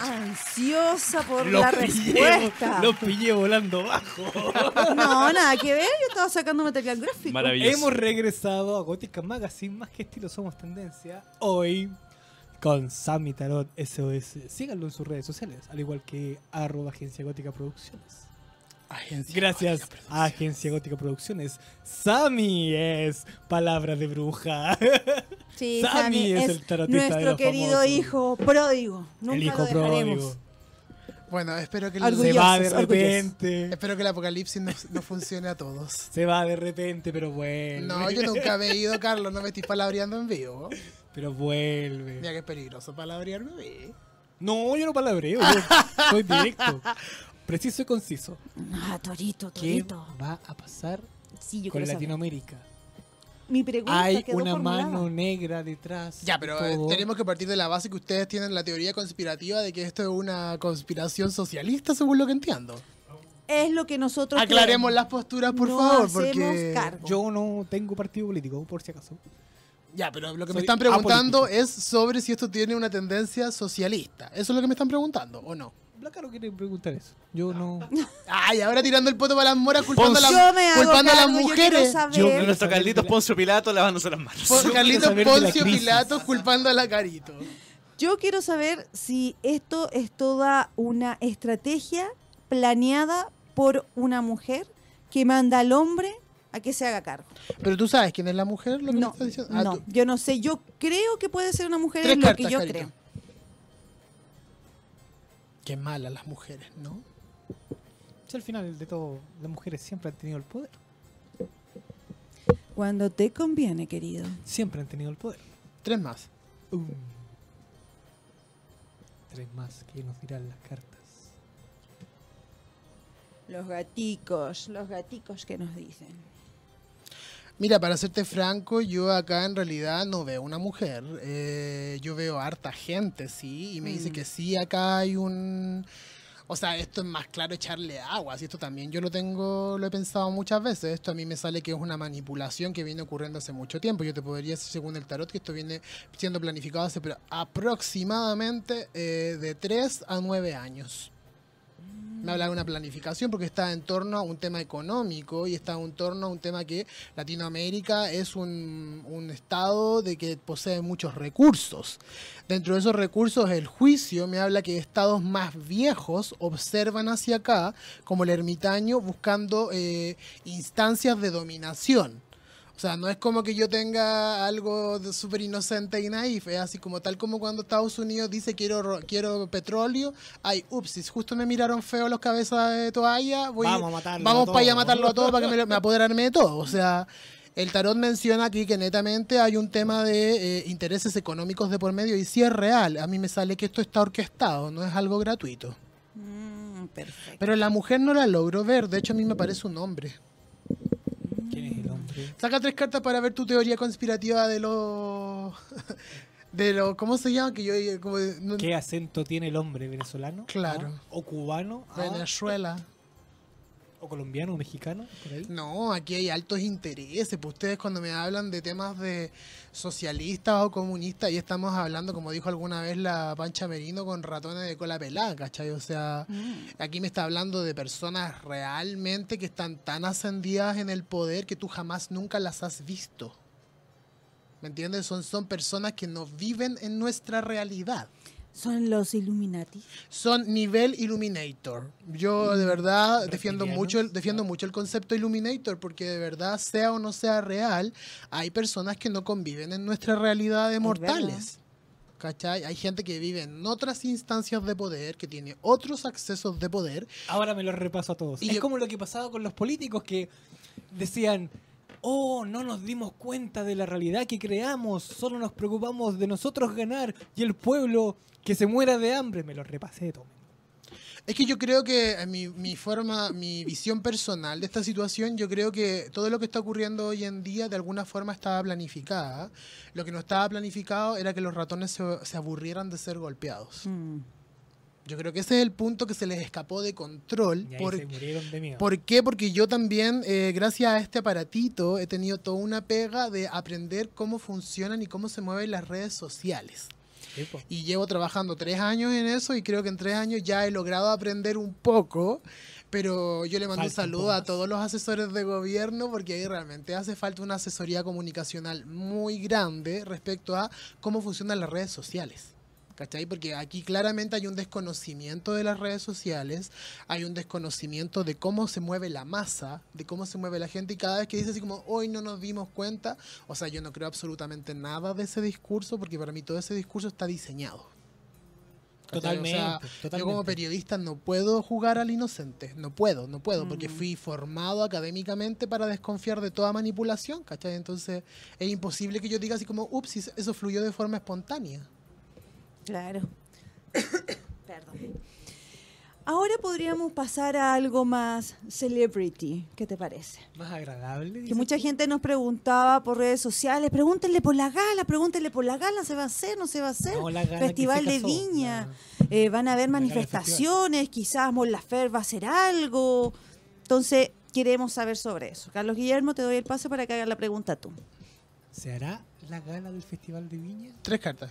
S2: Ansiosa por
S1: Los
S2: la
S1: pillé-
S2: respuesta.
S1: Los pillé volando bajo.
S2: No, nada que ver. Yo estaba sacando material gráfico.
S4: Maravilloso.
S1: Hemos regresado a Gótica Magazine, más que estilo somos tendencia. Hoy con Sammy Tarot SOS. Síganlo en sus redes sociales, al igual que arroba Agencia Gótica Producciones.
S3: Agencia
S1: Gracias
S3: Gótica
S1: a Agencia Gótica Producciones. Sammy es palabra de bruja.
S2: Sí,
S1: Sammy
S2: Sammy
S1: es
S2: es,
S1: el tarotista de
S2: nuestro
S1: los
S2: querido
S1: famosos.
S2: hijo pródigo. Nunca
S1: el hijo
S2: lo dejaremos.
S1: pródigo.
S3: Bueno, espero que, el-
S1: Se va de
S2: orgullosos.
S1: repente.
S3: espero que el apocalipsis no, no funcione a todos.
S1: Se va de repente, pero vuelve.
S3: No, yo nunca me he ido, Carlos, no me estoy palabreando en vivo.
S1: Pero vuelve.
S3: Mira que es peligroso palabrearme.
S1: No, yo no palabreo. Yo soy directo. Preciso y conciso.
S2: Ah, Torito,
S1: ¿Qué
S2: Torito.
S1: va a pasar
S2: Sí, yo
S1: con
S2: saber.
S1: Latinoamérica?
S2: Mi pregunta
S1: Hay
S2: quedó
S1: una
S2: formulada.
S1: mano negra detrás.
S3: Ya, pero
S1: de
S3: eh,
S1: todo.
S3: tenemos que partir de la base que ustedes tienen la teoría conspirativa de que esto es una conspiración socialista, según lo que entiendo.
S2: Es lo que nosotros
S3: Aclaremos
S2: creemos.
S3: las posturas, por
S2: No
S3: favor, porque...
S2: cargo.
S1: Yo no tengo partido político, por si acaso.
S3: Ya, pero lo que me están preguntando
S1: apolítico.
S3: es sobre si esto tiene una tendencia socialista. ¿Eso es lo que me están preguntando o no?
S1: La Caro quiere preguntar eso. Yo no.
S3: Ay, ahora tirando el poto para las moras, culpando a
S2: hago
S3: culpando a las
S2: yo
S3: mujeres.
S1: Yo-
S4: Nuestro Carlitos
S1: la-
S4: Poncio Pilato lavándose las manos.
S3: Carlitos
S1: la
S3: Poncio. Pilatos culpando a la Carito.
S2: Yo quiero saber si esto es toda una estrategia planeada por una mujer que manda al hombre a que se haga cargo.
S3: Pero tú sabes quién es la mujer, lo que me
S2: No,
S3: estás diciendo. Ah,
S2: no,
S3: tú-
S2: yo no sé. Yo creo que puede ser una mujer,
S3: Tres
S2: es lo
S3: cartas,
S2: que yo
S3: Carito.
S2: creo.
S3: Qué malas las mujeres, ¿no?
S1: Si al final de todo, las mujeres siempre han tenido el poder.
S2: Cuando te conviene, querido.
S1: Siempre han tenido el poder.
S3: Tres más.
S1: Um. Tres más que nos dirán las cartas.
S2: Los gaticos, los gaticos que nos dicen.
S3: Mira, para serte franco, yo acá en realidad no veo una mujer. Eh, yo veo harta gente, sí, y me dice
S2: Mm.
S3: que sí, acá hay un... O sea, esto es más claro echarle agua, y esto también yo lo tengo, lo he pensado muchas veces. Esto a mí me sale que es una manipulación que viene ocurriendo hace mucho tiempo. Yo te podría decir, según el tarot, que esto viene siendo planificado hace pero aproximadamente eh, de 3 a 9 años. Me habla de una planificación porque está en torno a un tema económico y está en torno a un tema que Latinoamérica es un, estado de que posee muchos recursos. Dentro de esos recursos, el juicio me habla que estados más viejos observan hacia acá, como el ermitaño, buscando eh, instancias de dominación. O sea, no es como que yo tenga algo de súper inocente y naif, es así como tal como cuando Estados Unidos dice quiero ro- quiero petróleo, ay, upsis, justo me miraron feo los cabezas de toalla, voy,
S1: Vamos a matarlo
S3: vamos para allá a matarlo a todos para que me, me apoderarme de todo. O sea, el tarot menciona aquí que netamente hay un tema de eh, intereses económicos de por medio y sí es real. A mí me sale que esto está orquestado, no es algo gratuito.
S2: Mm, perfecto.
S3: Pero la mujer no la logro ver, de hecho a mí me parece un hombre.
S1: ¿Quién es
S3: Saca tres cartas para ver tu teoría conspirativa de los. De lo, ¿Cómo se llama? Que yo. eh, Como, de- no-
S1: ¿Qué acento tiene el hombre? ¿Venezolano?
S3: Claro.
S1: ¿Ah? ¿O cubano? ¿Ah? ¿O colombiano? ¿O mexicano? Por ahí.
S3: No, aquí hay altos intereses. Pues ustedes, cuando me hablan de temas de socialistas o comunistas, ahí estamos hablando, como dijo alguna vez la Pancha Merino, con ratones de cola pelada, ¿cachai? O sea,
S2: Mm.
S3: aquí me está hablando de personas realmente que están tan ascendidas en el poder que tú jamás nunca las has visto. ¿Me entiendes? Son, son personas que no viven en nuestra realidad.
S2: Son los Illuminati.
S3: Son nivel Illuminator. Yo de verdad defiendo mucho, el, defiendo mucho el concepto Illuminator porque de verdad, sea o no sea real, hay personas que no conviven en nuestra realidad de mortales. ¿Cachai? Hay gente que vive en otras instancias de poder, que tiene otros accesos de poder.
S1: Ahora me lo repaso a todos.
S3: Y
S1: es
S3: yo-
S1: como lo que pasaba con los políticos que decían, oh, no nos dimos cuenta de la realidad que creamos, solo nos preocupamos de nosotros ganar y el pueblo que se muera de hambre. Me lo repasé todo.
S3: Es que yo creo que eh, mi, mi forma, mi visión personal de esta situación, yo creo que todo lo que está ocurriendo hoy en día de alguna forma estaba planificada. Lo que no estaba planificado era que los ratones se, se aburrieran de ser golpeados.
S2: Mm.
S3: Yo creo que ese es el punto que se les escapó de control.
S1: Y ahí
S3: por-
S1: se murieron de miedo.
S3: ¿Por qué? Porque yo también, eh, gracias a este aparatito, he tenido toda una pega de aprender cómo funcionan y cómo se mueven las redes sociales. Y llevo trabajando tres años en eso y creo que en tres años ya he logrado aprender un poco. Pero yo le mando un
S1: Falta un
S3: saludo a todos los asesores de gobierno porque ahí realmente hace falta una asesoría comunicacional muy grande respecto a cómo funcionan las redes sociales. ¿Cachai? Porque aquí claramente hay un desconocimiento de las redes sociales, hay un desconocimiento de cómo se mueve la masa, de cómo se mueve la gente y cada vez que dice así como hoy no nos dimos cuenta, o sea, yo no creo absolutamente nada de ese discurso porque para mí todo ese discurso está diseñado. ¿Cachai?
S1: Totalmente,
S3: O sea,
S1: totalmente.
S3: yo como periodista no puedo jugar al inocente, no puedo, no puedo, porque
S2: Mm.
S3: fui formado académicamente para desconfiar de toda manipulación, ¿cachai? Entonces es imposible que yo diga así como, ups, eso fluyó de forma espontánea.
S2: Claro. Perdón. Ahora podríamos pasar a algo más celebrity. ¿Qué te parece?
S1: Más agradable.
S2: Que mucha
S1: tú.
S2: gente nos preguntaba por redes sociales, pregúntenle por la gala, pregúntenle por la gala, ¿se va a hacer, no se va a hacer?
S1: No, la gala
S2: Festival de Viña, eh, van a haber manifestaciones, quizás Mon Lafer va a hacer algo. Entonces, queremos saber sobre eso. Carlos Guillermo, te doy el paso para que hagas la pregunta tú.
S1: ¿Se hará la gala del Festival de Viña?
S3: Tres cartas.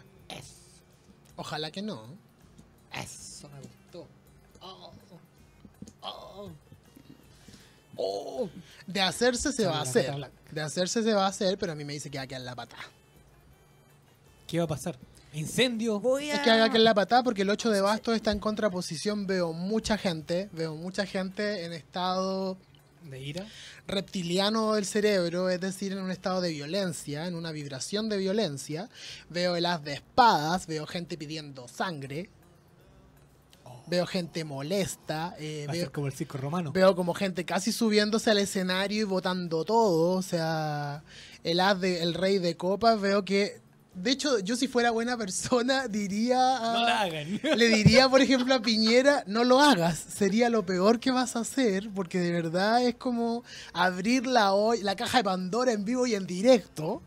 S3: Ojalá que no.
S1: Eso me gustó. Oh, oh, oh.
S3: De hacerse se va a hacer. De hacerse se va a hacer, pero a mí me dice que va a quedar la pata.
S1: ¿Qué va a pasar? ¿Incendio?
S2: Voy a...
S3: Es que haga que la patada porque el 8 de bastos está en contraposición. Veo mucha gente, veo mucha gente en estado
S1: ¿De ira?
S3: reptiliano del cerebro, es decir, en un estado de violencia, en una vibración de violencia. Veo el as de espadas, veo gente pidiendo sangre. Veo gente molesta, eh,
S1: Va a
S3: veo,
S1: ser como el circo romano.
S3: veo como gente casi subiéndose al escenario y botando todo. O sea, el as de, el rey de copas, veo que. De hecho, yo si fuera buena persona, diría. a-
S1: No la hagan.
S3: le diría, por ejemplo, a Piñera, no lo hagas, sería lo peor que vas a hacer, porque de verdad es como abrir la, hoy- la caja de Pandora en vivo y en directo.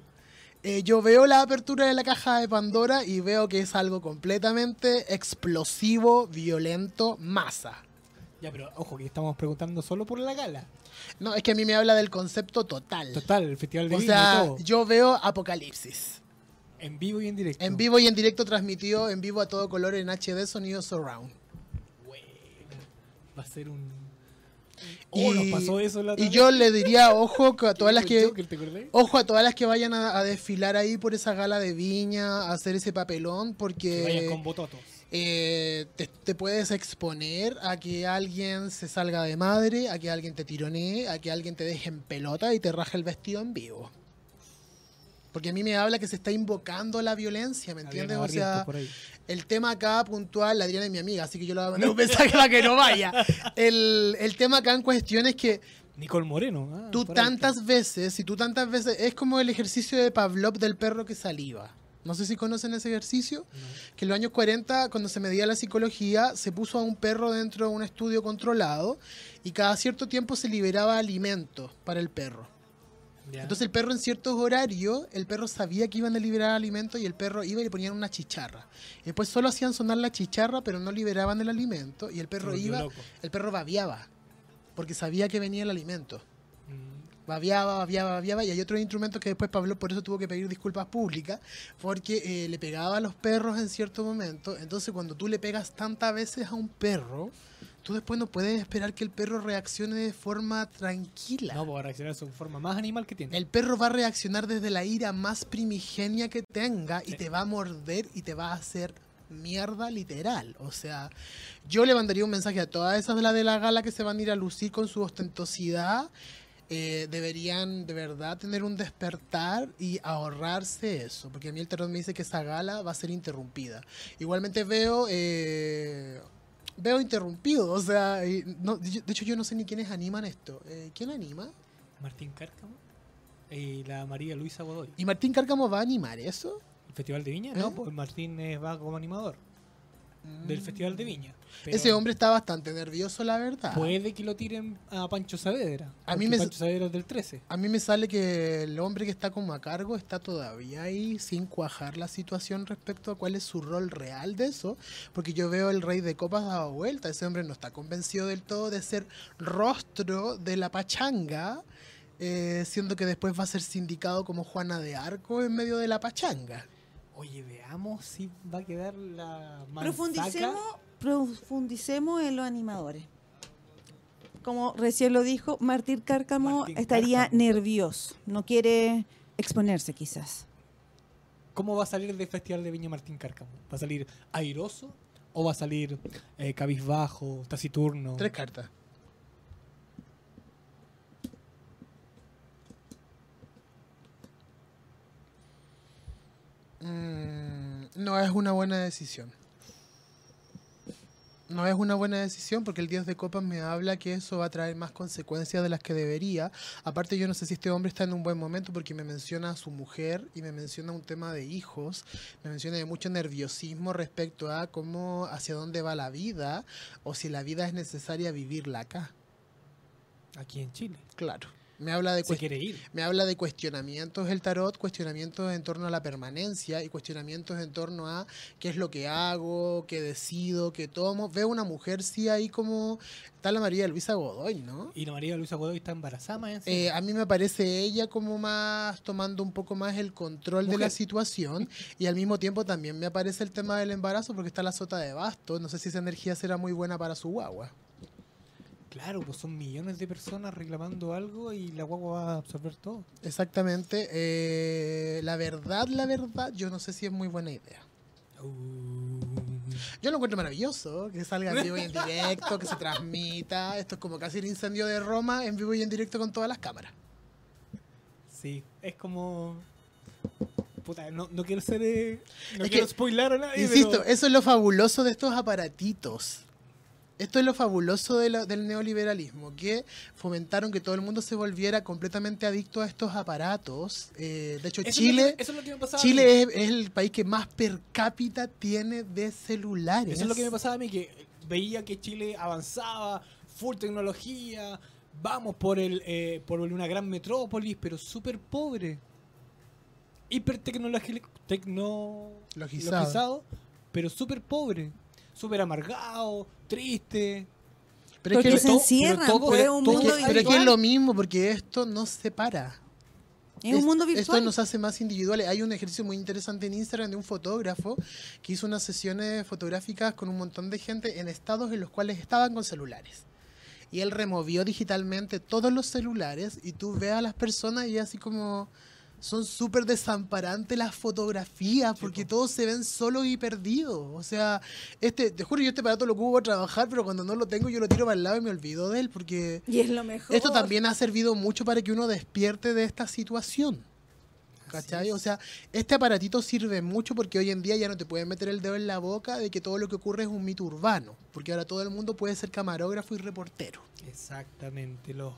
S3: Eh, yo veo la apertura de la caja de Pandora y veo que es algo completamente explosivo, violento, masa.
S1: Ya, pero ojo, que estamos preguntando solo por la gala.
S3: No, es que a mí me habla del concepto total.
S1: Total, el Festival de
S3: O
S1: y
S3: sea,
S1: todo.
S3: yo veo apocalipsis.
S1: En vivo y en directo.
S3: En vivo y en directo transmitido, en vivo a todo color en HD, sonido surround.
S1: Buena. Va a ser un... Oh, nos pasó eso la
S3: y yo le diría, ojo a todas las
S1: ¿El
S3: que ojo a todas las que vayan a, a desfilar ahí por esa gala de viña, a hacer ese papelón,
S1: Que vayan con
S3: porque
S1: bototos.
S3: eh, te, te puedes exponer a que alguien se salga de madre, a que alguien te tironee, a que alguien te deje en pelota y te raje el vestido en vivo. Porque a mí me habla que se está invocando la violencia, ¿me entiendes? O sea, el tema acá puntual, la Adriana es mi amiga, así que yo le voy a mandar un mensaje para que no vaya. El, el tema acá en cuestión es que
S1: Nicole Moreno. ah,
S3: tú
S1: ahí
S3: tantas veces, si tú tantas veces, es como el ejercicio de Pavlov del perro que saliva. No sé si conocen ese ejercicio, que en los años 40, cuando se medía la psicología, se puso a un perro dentro de un estudio controlado y cada cierto tiempo se liberaba alimento para el perro. Entonces el perro en ciertos horarios, el perro sabía que iban a liberar alimento y el perro iba y le ponían una chicharra. Y después solo hacían sonar la chicharra, pero no liberaban el alimento y el perro iba,
S1: loco.
S3: el perro babiaba, porque sabía que venía el alimento.
S1: Mm,
S3: Babiaba, babiaba, babiaba, y hay otros instrumentos que después Pablo por eso tuvo que pedir disculpas públicas, porque eh, le pegaba a los perros en cierto momento. Entonces, cuando tú le pegas tantas veces a un perro, tú después no puedes esperar que el perro reaccione de forma tranquila.
S1: No, para reaccionar de su forma más animal que tiene.
S3: El perro va a reaccionar desde la ira más primigenia que tenga y
S1: Sí.
S3: te va a morder y te va a hacer mierda literal. O sea, yo le mandaría un mensaje a todas esas de la de la gala que se van a ir a lucir con su ostentosidad. Eh, deberían de verdad tener un despertar y ahorrarse eso, porque a mí el terror me dice que esa gala va a ser interrumpida. Igualmente veo eh, veo interrumpido, o sea, no- de hecho yo no sé ni quiénes animan esto. Eh, ¿Quién anima?
S1: Martín Cárcamo y la María Luisa Godoy.
S3: ¿Y Martín Cárcamo va a animar eso?
S1: ¿El Festival de Viña?
S3: ¿Eh?
S1: No, pues Martín eh, va como animador. Del Festival de Viña.
S3: Mm. Ese hombre está bastante nervioso, la verdad.
S1: Puede que lo tiren a Pancho Saavedra.
S3: A mí me-
S1: Pancho Saavedra es del 13.
S3: A mí me sale que el hombre que está como a cargo está todavía ahí sin cuajar la situación respecto a cuál es su rol real de eso, porque yo veo el rey de copas dado vuelta, ese hombre no está convencido del todo de ser rostro de la pachanga, eh, siendo que después va a ser sindicado como Juana de Arco en medio de la pachanga.
S1: Oye, veamos si va a quedar la manzaca.
S2: Profundicemos, profundicemos en los animadores. Como recién lo dijo, Martín Cárcamo
S1: Martín
S2: estaría
S1: Cárcamo.
S2: nervioso, no quiere exponerse quizás.
S1: ¿Cómo va a salir del Festival de Viña Martín Cárcamo? ¿Va a salir airoso o va a salir eh, cabizbajo, taciturno?
S3: Tres cartas. Mm, no es una buena decisión. No es una buena decisión porque el 10 de copas me habla que eso va a traer más consecuencias de las que debería. Aparte yo no sé si este hombre está en un buen momento porque me menciona a su mujer y me menciona un tema de hijos, me menciona de mucho nerviosismo respecto a cómo, hacia dónde va la vida o si la vida es necesaria vivirla acá.
S1: Aquí en Chile.
S3: Claro. Me habla de
S1: quiere ir.
S3: me habla de cuestionamientos el tarot, cuestionamientos en torno a la permanencia y cuestionamientos en torno a qué es lo que hago, qué decido, qué tomo. Veo una mujer sí ahí como está la María Luisa Godoy, ¿no?
S1: Y la María Luisa Godoy está embarazada.
S3: Eh, a mí me parece ella como más tomando un poco más el control de la situación y al mismo tiempo también me aparece el tema del embarazo porque está la sota de basto. No sé si esa energía será muy buena para su guagua.
S1: Claro, pues son millones de personas reclamando algo y la guagua va a absorber todo.
S3: Exactamente. eh, la verdad, la verdad, yo no sé si es muy buena idea.
S1: Uh,
S3: Yo lo encuentro maravilloso, que salga en vivo y en directo, que se transmita. Esto es como casi el incendio de Roma en vivo y en directo con todas las cámaras.
S1: sí, es como... Puta, no, no quiero ser... eh, no
S3: Es
S1: quiero
S3: que,
S1: spoilar a nadie,
S3: Insisto,
S1: pero-
S3: eso es lo fabuloso de estos aparatitos. Esto es lo fabuloso de del neoliberalismo, que fomentaron que todo el mundo se volviera completamente adicto a estos aparatos. Eh, de hecho,
S1: Eso es lo
S3: Chile,
S1: que- eso es lo que me pasaba a mí.
S3: Chile es, es el país que más per cápita tiene de celulares.
S1: Eso es lo que me pasaba a mí, que veía que Chile avanzaba, full tecnología, vamos por el eh, por una gran metrópolis, pero súper pobre. Hipertecnologizado,
S3: Logizado.
S1: tecnologizado, pero súper pobre. Súper amargado, triste.
S3: Pero es
S2: Porque
S3: que,
S2: se
S1: todo-
S2: encierran,
S1: pero todo-
S2: pues, es
S1: pero
S2: un
S1: todo-
S2: mundo
S3: pero es que es lo mismo, porque esto no separa.
S2: Es un mundo virtual.
S3: Esto nos hace más individuales. Hay un ejercicio muy interesante en Instagram de un fotógrafo que hizo unas sesiones fotográficas con un montón de gente en estados en los cuales estaban con celulares. Y él removió digitalmente todos los celulares y tú ves a las personas y así como son súper desamparantes las fotografías porque todos se ven solos y perdidos. O sea, este, te juro, yo este aparato lo ocupo para trabajar, pero cuando no lo tengo yo lo tiro para el lado y me olvido de él porque
S2: Y es lo mejor.
S3: esto también ha servido mucho para que uno despierte de esta situación. ¿Cachai? O sea, este aparatito sirve mucho porque hoy en día ya no te pueden meter el dedo en la boca de que todo lo que ocurre es un mito urbano. Porque ahora todo el mundo puede ser camarógrafo y reportero.
S1: Exactamente, los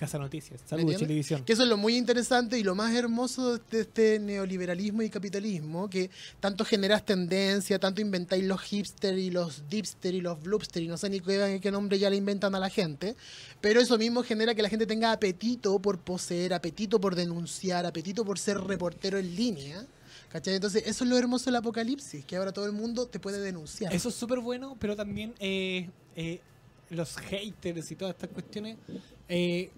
S1: cazanoticias.
S3: ¿Me
S1: Saludos,
S3: entiendes?
S1: televisión.
S3: Que eso es lo muy interesante y lo más hermoso de este neoliberalismo y capitalismo, que tanto generas tendencia, tanto inventáis los hipster y los dipster y los bloopster y no sé ni qué, qué nombre ya le inventan a la gente, pero eso mismo genera que la gente tenga apetito por poseer, apetito por denunciar, apetito por ser reportero en línea. ¿Cachai? Entonces, eso es lo hermoso del apocalipsis, que ahora todo el mundo te puede denunciar.
S1: Eso es súper bueno, pero también eh, eh, los haters y todas estas cuestiones eh,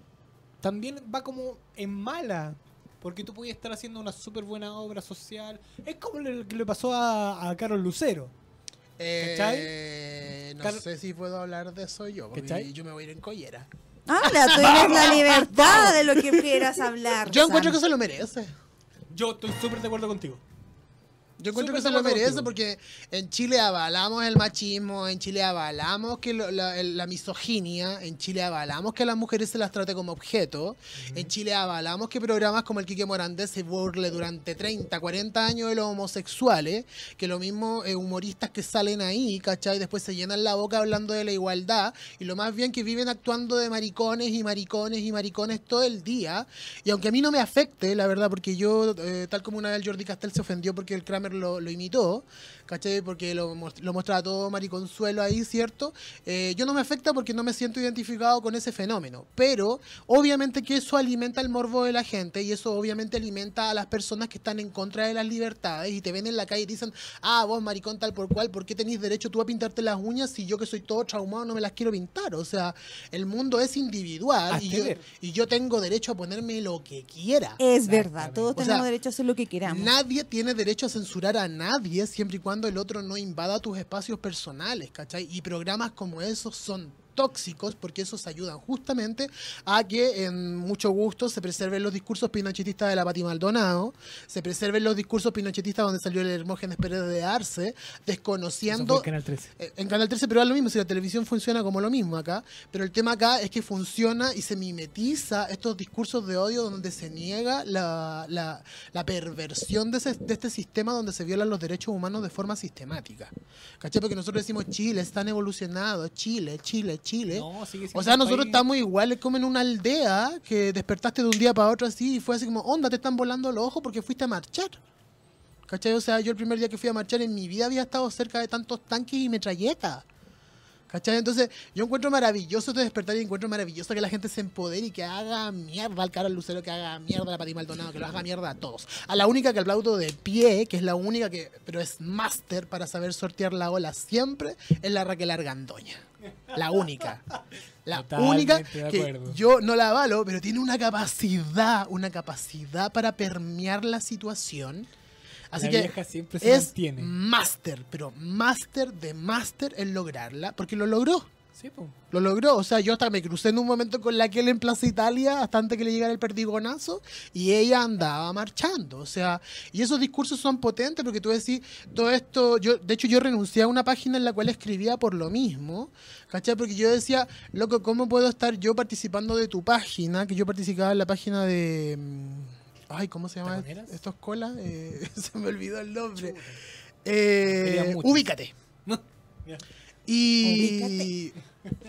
S1: también va como en mala. Porque tú podías estar haciendo una súper buena obra social. Es como lo que le pasó a, a Carol Lucero.
S3: Eh, no
S1: Car-
S3: sé si puedo hablar de eso yo, porque
S1: ¿Cachai?
S3: yo me voy a ir en collera.
S2: Habla, tú tienes la libertad de lo que quieras hablar.
S3: Yo encuentro que se lo merece.
S1: Yo estoy súper de acuerdo contigo.
S3: Yo encuentro
S1: Súper
S3: que se lo merece porque en Chile avalamos el machismo, en Chile avalamos que lo- la, el- la misoginia, en Chile avalamos que a las mujeres se las trate como objeto, en Chile avalamos que programas como el Quique Morandés se burle durante 30, 40 años de los homosexuales, que lo mismo eh, humoristas que salen ahí, ¿cachai? Después se llenan la boca hablando de la igualdad y lo más bien que viven actuando de maricones y maricones y maricones todo el día. Y aunque a mí no me afecte, la verdad, porque yo, eh, tal como una vez Jordi Castel se ofendió porque el Kramer Lo, lo imitó, ¿cachai? Porque lo, lo mostraba todo mariconsuelo ahí, ¿cierto? Eh, yo no me afecta porque no me siento identificado con ese fenómeno, pero obviamente que eso alimenta el morbo de la gente y eso obviamente alimenta a las personas que están en contra de las libertades y te ven en la calle y te dicen, ah, vos maricón tal por cual, ¿por qué tenés derecho tú a pintarte las uñas si yo que soy todo traumado no me las quiero pintar? O sea, el mundo es individual y
S1: Hazte
S3: yo, y yo tengo derecho a ponerme lo que quiera.
S2: Es verdad, todos
S3: O sea,
S2: tenemos derecho a hacer lo que queramos.
S3: Nadie tiene derecho a censurar a nadie siempre y cuando el otro no invada tus espacios personales, ¿cachai? Y programas como esos son tóxicos porque esos ayudan justamente a que en mucho gusto se preserven los discursos pinochetistas de la Pati Maldonado, se preserven los discursos pinochetistas donde salió el Hermógenes Pérez de Arce, desconociendo
S1: en Canal 13.
S3: eh, En Canal 13, pero es lo mismo, si la televisión funciona como lo mismo acá, pero el tema acá es que funciona y se mimetiza estos discursos de odio donde se niega la, la- la perversión de, ese- de este sistema donde se violan los derechos humanos de forma sistemática. ¿Cachai? Porque nosotros decimos Chile, están evolucionados, Chile, Chile, Chile.
S1: No, sigue
S3: o sea, nosotros
S1: país-
S3: estamos iguales como en una aldea que despertaste de un día para otro así y fue así como, onda, te están volando los ojos porque fuiste a marchar. ¿Cachai? O sea, yo el primer día que fui a marchar en mi vida había estado cerca de tantos tanques y metralletas. ¿Cachai? Entonces, yo encuentro maravilloso este despertar y encuentro maravilloso que la gente se empodere y que haga mierda al cara al Lucero, que haga mierda a la Pati Maldonado, que lo haga mierda a todos. A la única que aplaudo de pie, que es la única que, pero es máster para saber sortear la ola siempre, es la Raquel Argandoña. La única. La
S1: Totalmente
S3: única que yo no la avalo, pero tiene una capacidad, una capacidad para permear la situación. Así
S1: La
S3: que
S1: vieja siempre se
S3: es
S1: mantiene.
S3: máster, pero máster de máster en lograrla, porque lo logró.
S1: Sí, po.
S3: Lo logró, o sea, yo hasta me crucé en un momento con la que él en Plaza Italia, hasta antes que le llegara el perdigonazo, y ella andaba marchando, o sea, y esos discursos son potentes porque tú decís, todo esto, yo, de hecho yo renuncié a una página en la cual escribía por lo mismo, ¿cachai? Porque yo decía, loco, ¿cómo puedo estar yo participando de tu página? Que yo participaba en la página de... Ay, ¿cómo se llama?
S1: ¿Taconeras?
S3: Estos colas, eh, se me olvidó el nombre. Eh, ubícate. Y,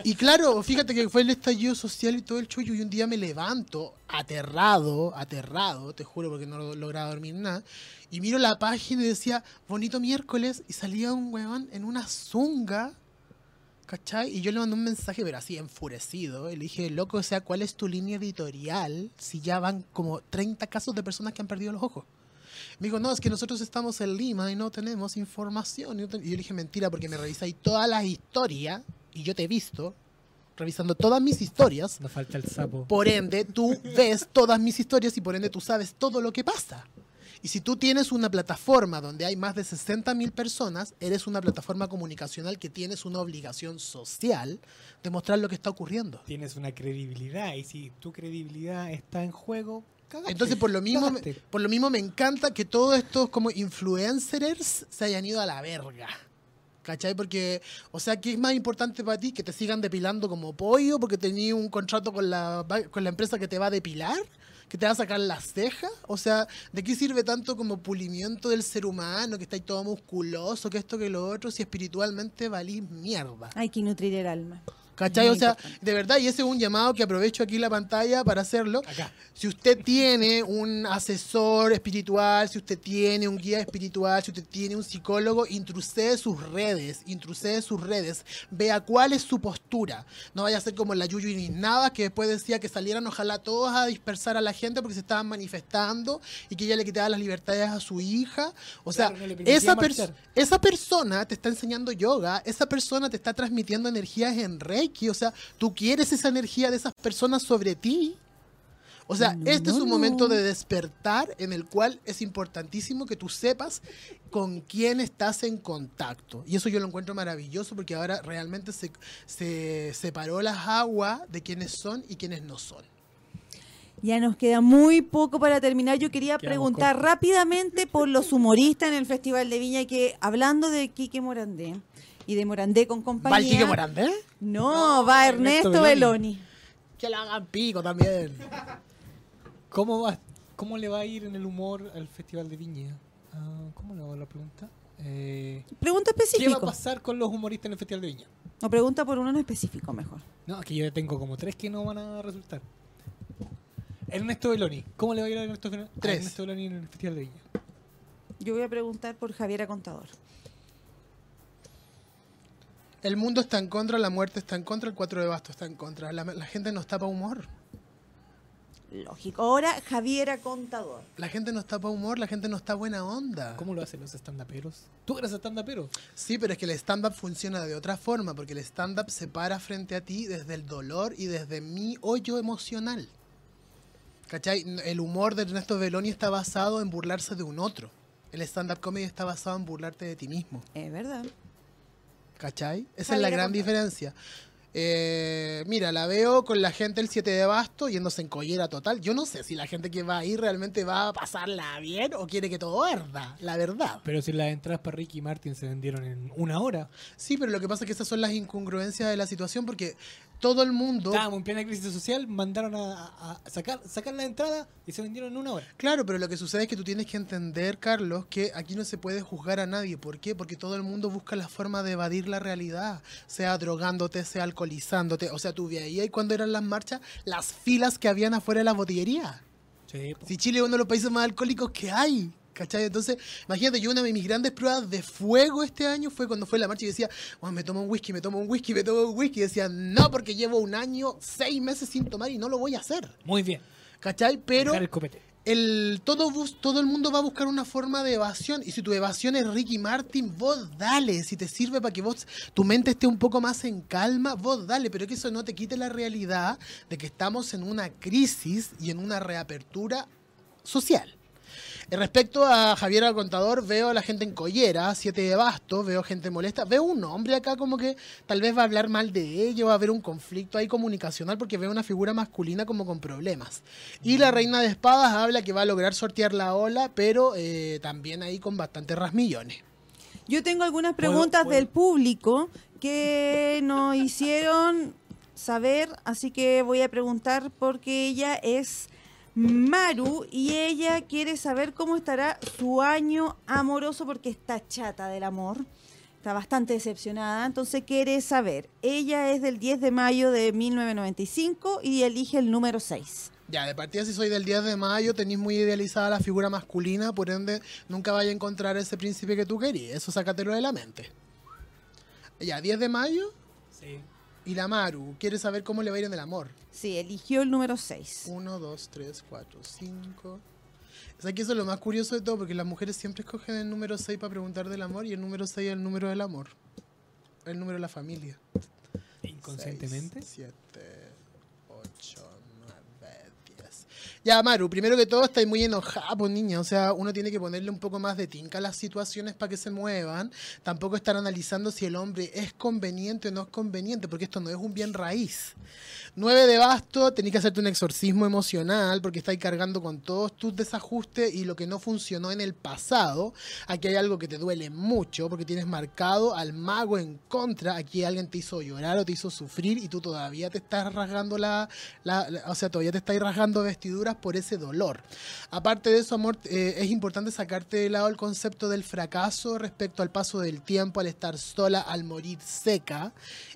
S3: y claro, fíjate que fue el estallido social y todo el chollo y un día me levanto aterrado, aterrado, te juro porque no lo- lograba dormir nada, y miro la página y decía, bonito miércoles, y salía un weón en una zunga, ¿cachai? Y yo le mandé un mensaje, pero así enfurecido, y le dije, loco, o sea, ¿cuál es tu línea editorial si ya van como 30 casos de personas que han perdido los ojos? Me dijo, no, es que nosotros estamos en Lima y no tenemos información. Y yo le dije, mentira, porque me revisáis todas las historias y yo te he visto revisando todas mis historias.
S1: Nos falta el sapo.
S3: Por ende, tú ves todas mis historias y por ende tú sabes todo lo que pasa. Y si tú tienes una plataforma donde hay más de 60 mil personas, eres una plataforma comunicacional que tienes una obligación social de mostrar lo que está ocurriendo.
S1: Tienes una credibilidad y si tu credibilidad está en juego, cagaste.
S3: Entonces, por lo mismo, me, por lo mismo me encanta que todos estos como influencers se hayan ido a la verga. ¿Cachai? Porque, o sea, ¿qué es más importante para ti? ¿Que te sigan depilando como pollo porque tenías un contrato con la, con la empresa que te va a depilar? ¿Que te va a sacar las cejas? O sea, ¿de qué sirve tanto como pulimiento del ser humano? Que estáis todo musculoso, que esto, que lo otro, si espiritualmente valís mierda.
S2: Hay que nutrir el alma.
S3: ¿Cachai?
S2: Muy
S3: O sea,
S2: importante.
S3: de verdad, y ese es un llamado que aprovecho aquí la pantalla para hacerlo.
S1: Acá.
S3: Si usted tiene un asesor espiritual, si usted tiene un guía espiritual, si usted tiene un psicólogo, intrusee sus redes, intrusee sus redes, vea cuál es su postura. No vaya a ser como la Yuyu y Nava, que después decía que salieran ojalá todos a dispersar a la gente porque se estaban manifestando y que ella le quitaba las libertades a su hija. O sea,
S1: no
S3: esa, pers-
S1: marchar.
S3: esa persona te está enseñando yoga, esa persona te está transmitiendo energías en Reiki, o sea, tú quieres esa energía de esas personas sobre ti. O sea,
S2: No,
S3: este es
S2: no,
S3: un momento de despertar en el cual es importantísimo que tú sepas con quién estás en contacto. Y eso yo lo encuentro maravilloso porque ahora realmente se, se separó las aguas de quiénes son y quiénes no son.
S2: Ya nos queda muy poco para terminar. Yo quería
S1: Quedamos
S2: preguntar rápidamente por los humoristas en el Festival de Viña, que hablando de Quique Morandé y de Morandé con compañía.
S3: ¿Va el Morandé?
S2: No, va
S1: Ernesto
S2: Ernesto
S1: Beloni.
S2: Beloni.
S3: Que la hagan pico también.
S1: ¿Cómo, va, ¿Cómo le va a ir en el humor al Festival de Viña? Ah, ¿Cómo le hago la pregunta? Eh,
S2: Pregunta
S1: ¿Qué va a pasar con los humoristas en el Festival de Viña?
S2: O pregunta por uno en específico, mejor.
S1: No, que yo tengo como tres que no van a resultar. Ernesto Beloni. ¿Cómo le va a ir a Ernesto, a
S3: Tres.
S1: Ernesto Beloni en el Festival de Viña?
S2: Yo voy a preguntar por Javiera Contador.
S3: El mundo está en contra, la muerte está en contra, el 4 de basto está en contra. La, la gente nos tapa humor.
S2: Lógico. Ahora Javiera Contador.
S3: La gente no está para humor, la gente no está buena onda.
S1: ¿Cómo lo hacen los stand-uperos? ¿Tú eres stand-upero?
S3: Sí, pero es que el stand-up funciona de otra forma, porque el stand-up se para frente a ti desde el dolor y desde mi hoyo emocional. ¿Cachai? El humor de Ernesto Beloni está basado en burlarse de un otro. El stand-up comedy está basado en burlarte de ti mismo.
S2: Es verdad.
S3: ¿Cachai? Esa es la gran diferencia. Eh, mira, la veo con la gente el 7 de basto yéndose en collera total. Yo no sé si la gente que va ahí realmente va a pasarla bien o quiere que todo arda, la verdad.
S1: Pero si las entradas para Ricky Martin se vendieron en una hora.
S3: Sí, pero lo que pasa es que esas son las incongruencias de la situación porque todo el mundo...
S1: Estábamos en plena crisis social, mandaron a, sacar, sacar la entrada y se vendieron en una hora.
S3: Claro, pero lo que sucede es que tú tienes que entender, Carlos, que aquí no se puede juzgar a nadie. ¿Por qué? Porque todo el mundo busca la forma de evadir la realidad, sea drogándote, sea alcoholizándote. O sea, tú veías cuando eran las marchas, las filas que habían afuera de la botillería.
S1: Sí.
S3: Si Chile es uno de los países más alcohólicos que hay. ¿Cachai? Entonces, imagínate, yo una de mis grandes pruebas de fuego este año fue cuando fue la marcha y decía, "Bueno, me tomo un whisky, me tomo un whisky, me tomo un whisky. Y decía, no, porque llevo un año, seis meses sin tomar y no lo voy a hacer.
S1: Muy bien.
S3: ¿Cachai? Pero
S1: el
S3: todo, bus- todo el mundo va a buscar una forma de evasión. Y si tu evasión es Ricky Martin, vos dale. Si te sirve para que vos, tu mente esté un poco más en calma, vos dale. Pero que eso no te quite la realidad de que estamos en una crisis y en una reapertura social. Eh, Respecto a Javier al Contador, veo a la gente en collera, siete de basto, veo gente molesta, veo un hombre acá como que tal vez va a hablar mal de ella, va a haber un conflicto ahí comunicacional porque veo una figura masculina como con problemas. Y la reina de espadas habla que va a lograr sortear la ola, pero eh, también ahí con bastantes rasmillones.
S2: Yo tengo algunas
S1: ¿Puedo-
S2: preguntas
S1: puedo?
S2: del público que nos hicieron saber, así que voy a preguntar porque ella es Maru y ella quiere saber cómo estará su año amoroso porque está chata del amor. Está bastante decepcionada, entonces quiere saber. Ella es del 10 de mayo de 1995 y elige el número 6.
S3: Ya, de partida si soy del 10 de mayo, tenéis muy idealizada la figura masculina, por ende nunca vaya a encontrar ese príncipe que tú querías. Eso sácatelo de la mente. Ya, 10 de mayo
S1: Sí.
S3: Y la Maru quiere saber cómo le va a ir en el amor.
S2: Sí, eligió el número 6.
S3: 1, 2, 3, 4, 5. O sea que eso es lo más curioso de todo, porque las mujeres siempre escogen el número 6 para preguntar del amor y el número 6 es el número del amor. El número de la familia.
S1: Inconscientemente.
S3: 7, 8, 9, 10. Ya, Maru, primero que todo estáis muy enojada, pues niña. O sea, uno tiene que ponerle un poco más de tinca a las situaciones para que se muevan. Tampoco estar analizando si el hombre es conveniente o no es conveniente, porque esto no es un bien raíz. 9 de basto, tenés que hacerte un exorcismo emocional porque estáis cargando con todos tus desajustes y lo que no funcionó en el pasado. Aquí hay algo que te duele mucho porque tienes marcado al mago en contra. Aquí alguien te hizo llorar o te hizo sufrir y tú todavía te estás rasgando la, la- o sea, todavía te estás rasgando vestiduras por ese dolor. Aparte de eso, amor, eh, es importante sacarte de lado el concepto del fracaso respecto al paso del tiempo, al estar sola, al morir seca.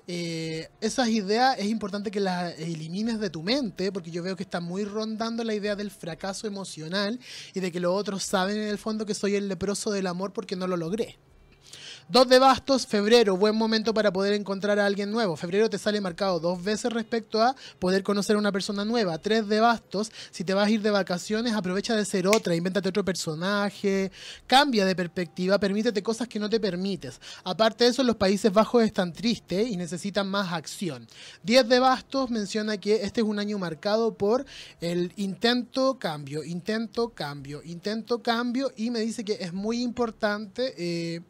S3: Eh, esas ideas es importante que las elimines de tu mente, porque yo veo que está muy rondando la idea del fracaso emocional y de que los otros saben en el fondo que soy el leproso del amor porque no lo logré. Dos de bastos, febrero, buen momento para poder encontrar a alguien nuevo. Febrero te sale marcado dos veces respecto a poder conocer a una persona nueva. Tres de bastos, si te vas a ir de vacaciones, aprovecha de ser otra, invéntate otro personaje, cambia de perspectiva, permítete cosas que no te permites. Aparte de eso, los Países Bajos están tristes y necesitan más acción. Diez de bastos menciona que este es un año marcado por el intento, cambio, intento, cambio, intento, cambio y me dice que es muy importante... eh,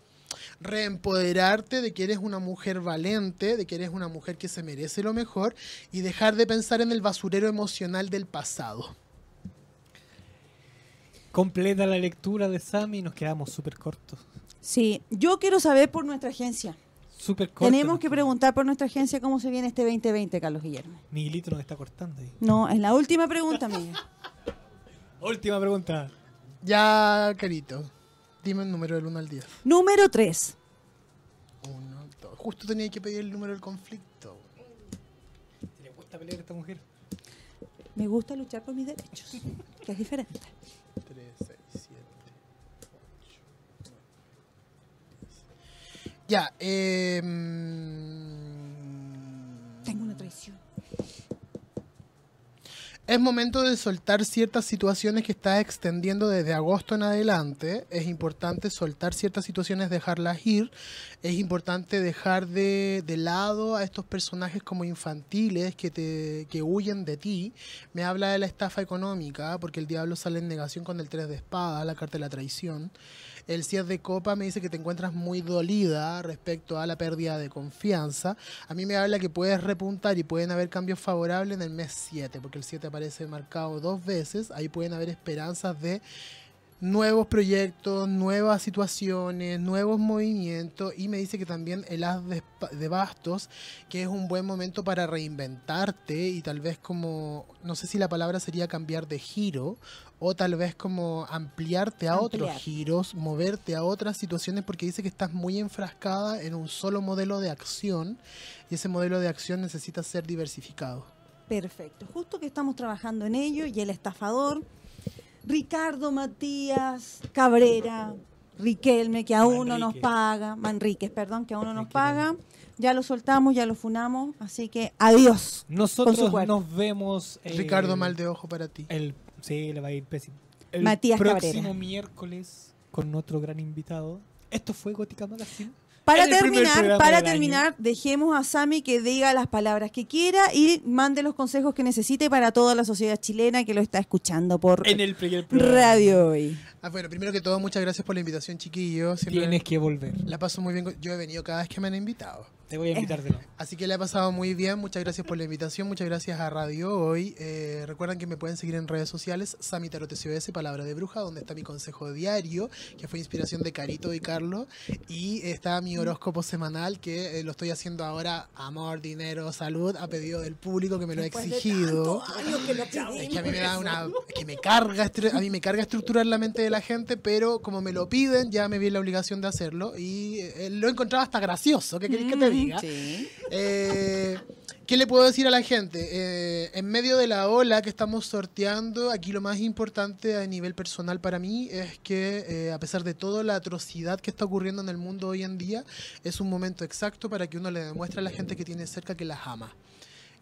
S3: reempoderarte de que eres una mujer valente, de que eres una mujer que se merece lo mejor y dejar de pensar en el basurero emocional del pasado.
S1: Completa la lectura de Sammy y nos quedamos súper cortos.
S2: Sí, yo quiero saber por nuestra agencia.
S1: Súper cortos.
S2: Tenemos que preguntar por nuestra agencia cómo se viene este 2020, Carlos Guillermo.
S1: Miguelito nos está cortando ahí.
S2: No, es la última pregunta, Miguel.
S1: Última pregunta.
S3: Ya, carito, Dime el número del 1 al 10.
S2: Número 3.
S3: 1, 2. Justo tenía que pedir el número del conflicto.
S1: ¿Le gusta pelear a esta mujer?
S2: Me gusta luchar por mis derechos, que es diferente.
S3: 3, 6, 7, 8, 9, 10. Ya, eh...
S2: Tengo una traición.
S3: Es momento de soltar ciertas situaciones que estás extendiendo desde agosto en adelante. Es importante soltar ciertas situaciones, dejarlas ir. Es importante dejar de, de lado a estos personajes como infantiles que, te, que huyen de ti. Me habla de la estafa económica, porque el diablo sale en negación con el 3 de espada, la carta de la traición. El 7 de copa me dice que te encuentras muy dolida respecto a la pérdida de confianza. A mí me habla que puedes repuntar y pueden haber cambios favorables en el mes 7, porque el 7 aparece marcado dos veces. Ahí pueden haber esperanzas de nuevos proyectos, nuevas situaciones, nuevos movimientos y me dice que también el espa- de bastos, que es un buen momento para reinventarte y tal vez como, no sé si la palabra sería cambiar de giro o tal vez como ampliarte a otros giros, moverte a otras situaciones porque dice que estás muy enfrascada en un solo modelo de acción y ese modelo de acción necesita ser diversificado.
S2: Perfecto. Justo que estamos trabajando en ello y el estafador, Ricardo Matías Cabrera, Riquelme, que aún no nos paga, Manríquez, perdón, que aún no nos paga. Ya lo soltamos, ya lo funamos, así que adiós. Con su
S1: Nosotros nos vemos. eh,
S3: Ricardo, mal de ojo para ti.
S1: El, sí, le va a ir pésimo. El
S2: Matías
S1: próximo
S2: Cabrera.
S1: miércoles con otro gran invitado. Esto fue Gótica Magazine.
S2: Para
S1: En el primer
S2: terminar, para
S1: año.
S2: terminar, dejemos a Sami que diga las palabras que quiera y mande los consejos que necesite para toda la sociedad chilena que lo está escuchando por
S1: En el.
S2: Radio Hoy.
S3: Ah, bueno, primero que todo, muchas gracias por la invitación, chiquillos. Siempre
S1: Tienes que volver.
S3: La paso muy bien. Yo he venido cada vez que me han invitado.
S1: Te voy a invitar de nuevo.
S3: Así que la he pasado muy bien. Muchas gracias por la invitación. Muchas gracias a Radio Hoy. Eh, recuerden que me pueden seguir en redes sociales. Sami Tarot SOS, Palabra de Bruja, donde está mi consejo diario, que fue inspiración de Carito y Carlos. Y está mi horóscopo semanal, que eh, lo estoy haciendo ahora. Amor, dinero, salud, a pedido del público que me lo ha exigido. Es que a mí me da una. es que me carga, a mí me carga estructurar la mente de la gente, pero como me lo piden, ya me vi en la obligación de hacerlo. Y eh, lo he encontrado hasta gracioso. ¿Qué queréis que te diga?
S2: Sí.
S3: Eh, ¿Qué le puedo decir a la gente? Eh, en medio de la ola que estamos sorteando, aquí lo más importante a nivel personal para mí es que a pesar de toda la atrocidad que está ocurriendo en el mundo hoy en día, es un momento exacto para que uno le demuestre a la gente que tiene cerca que las ama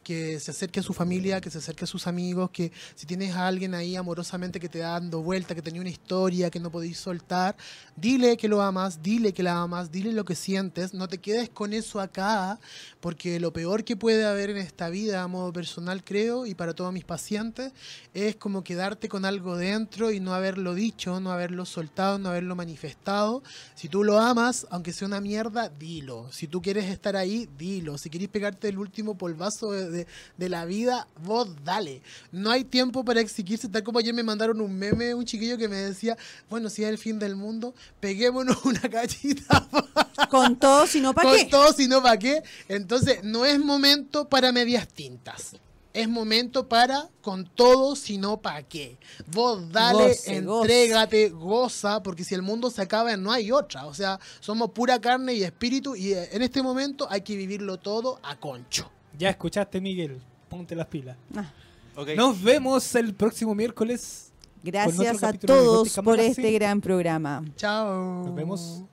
S3: que se acerque a su familia, que se acerque a sus amigos, que si tienes a alguien ahí amorosamente que te da dando vuelta, que tenía una historia que no podéis soltar, dile que lo amas, dile que la amas, dile lo que sientes, no te quedes con eso acá, porque lo peor que puede haber en esta vida a modo personal, creo, y para todos mis pacientes, es como quedarte con algo dentro y no haberlo dicho, no haberlo soltado, no haberlo manifestado. Si tú lo amas, aunque sea una mierda, dilo. Si tú quieres estar ahí, dilo. Si querés pegarte el último polvazo de, de- de la vida, vos dale. No hay tiempo para exigirse, tal como ayer me mandaron un meme, un chiquillo que me decía, bueno, si es el fin del mundo, peguémonos una cachita
S2: Con todo, si no, ¿para
S3: con
S2: qué?
S3: todo, si no, ¿para qué? Entonces, no es momento para medias tintas. Es momento para con todo, si no, ¿para qué? Vos dale,
S2: Goce, goce.
S3: entrégate, goza, porque si el mundo se acaba, no hay otra. O sea, somos pura carne y espíritu y en este momento hay que vivirlo todo a concho.
S1: Ya escuchaste, Miguel. Ponte las pilas.
S2: Ah,
S4: Ok.
S1: Nos vemos el próximo miércoles.
S2: gracias a todos por este gran programa.
S3: Chao.
S1: Nos vemos.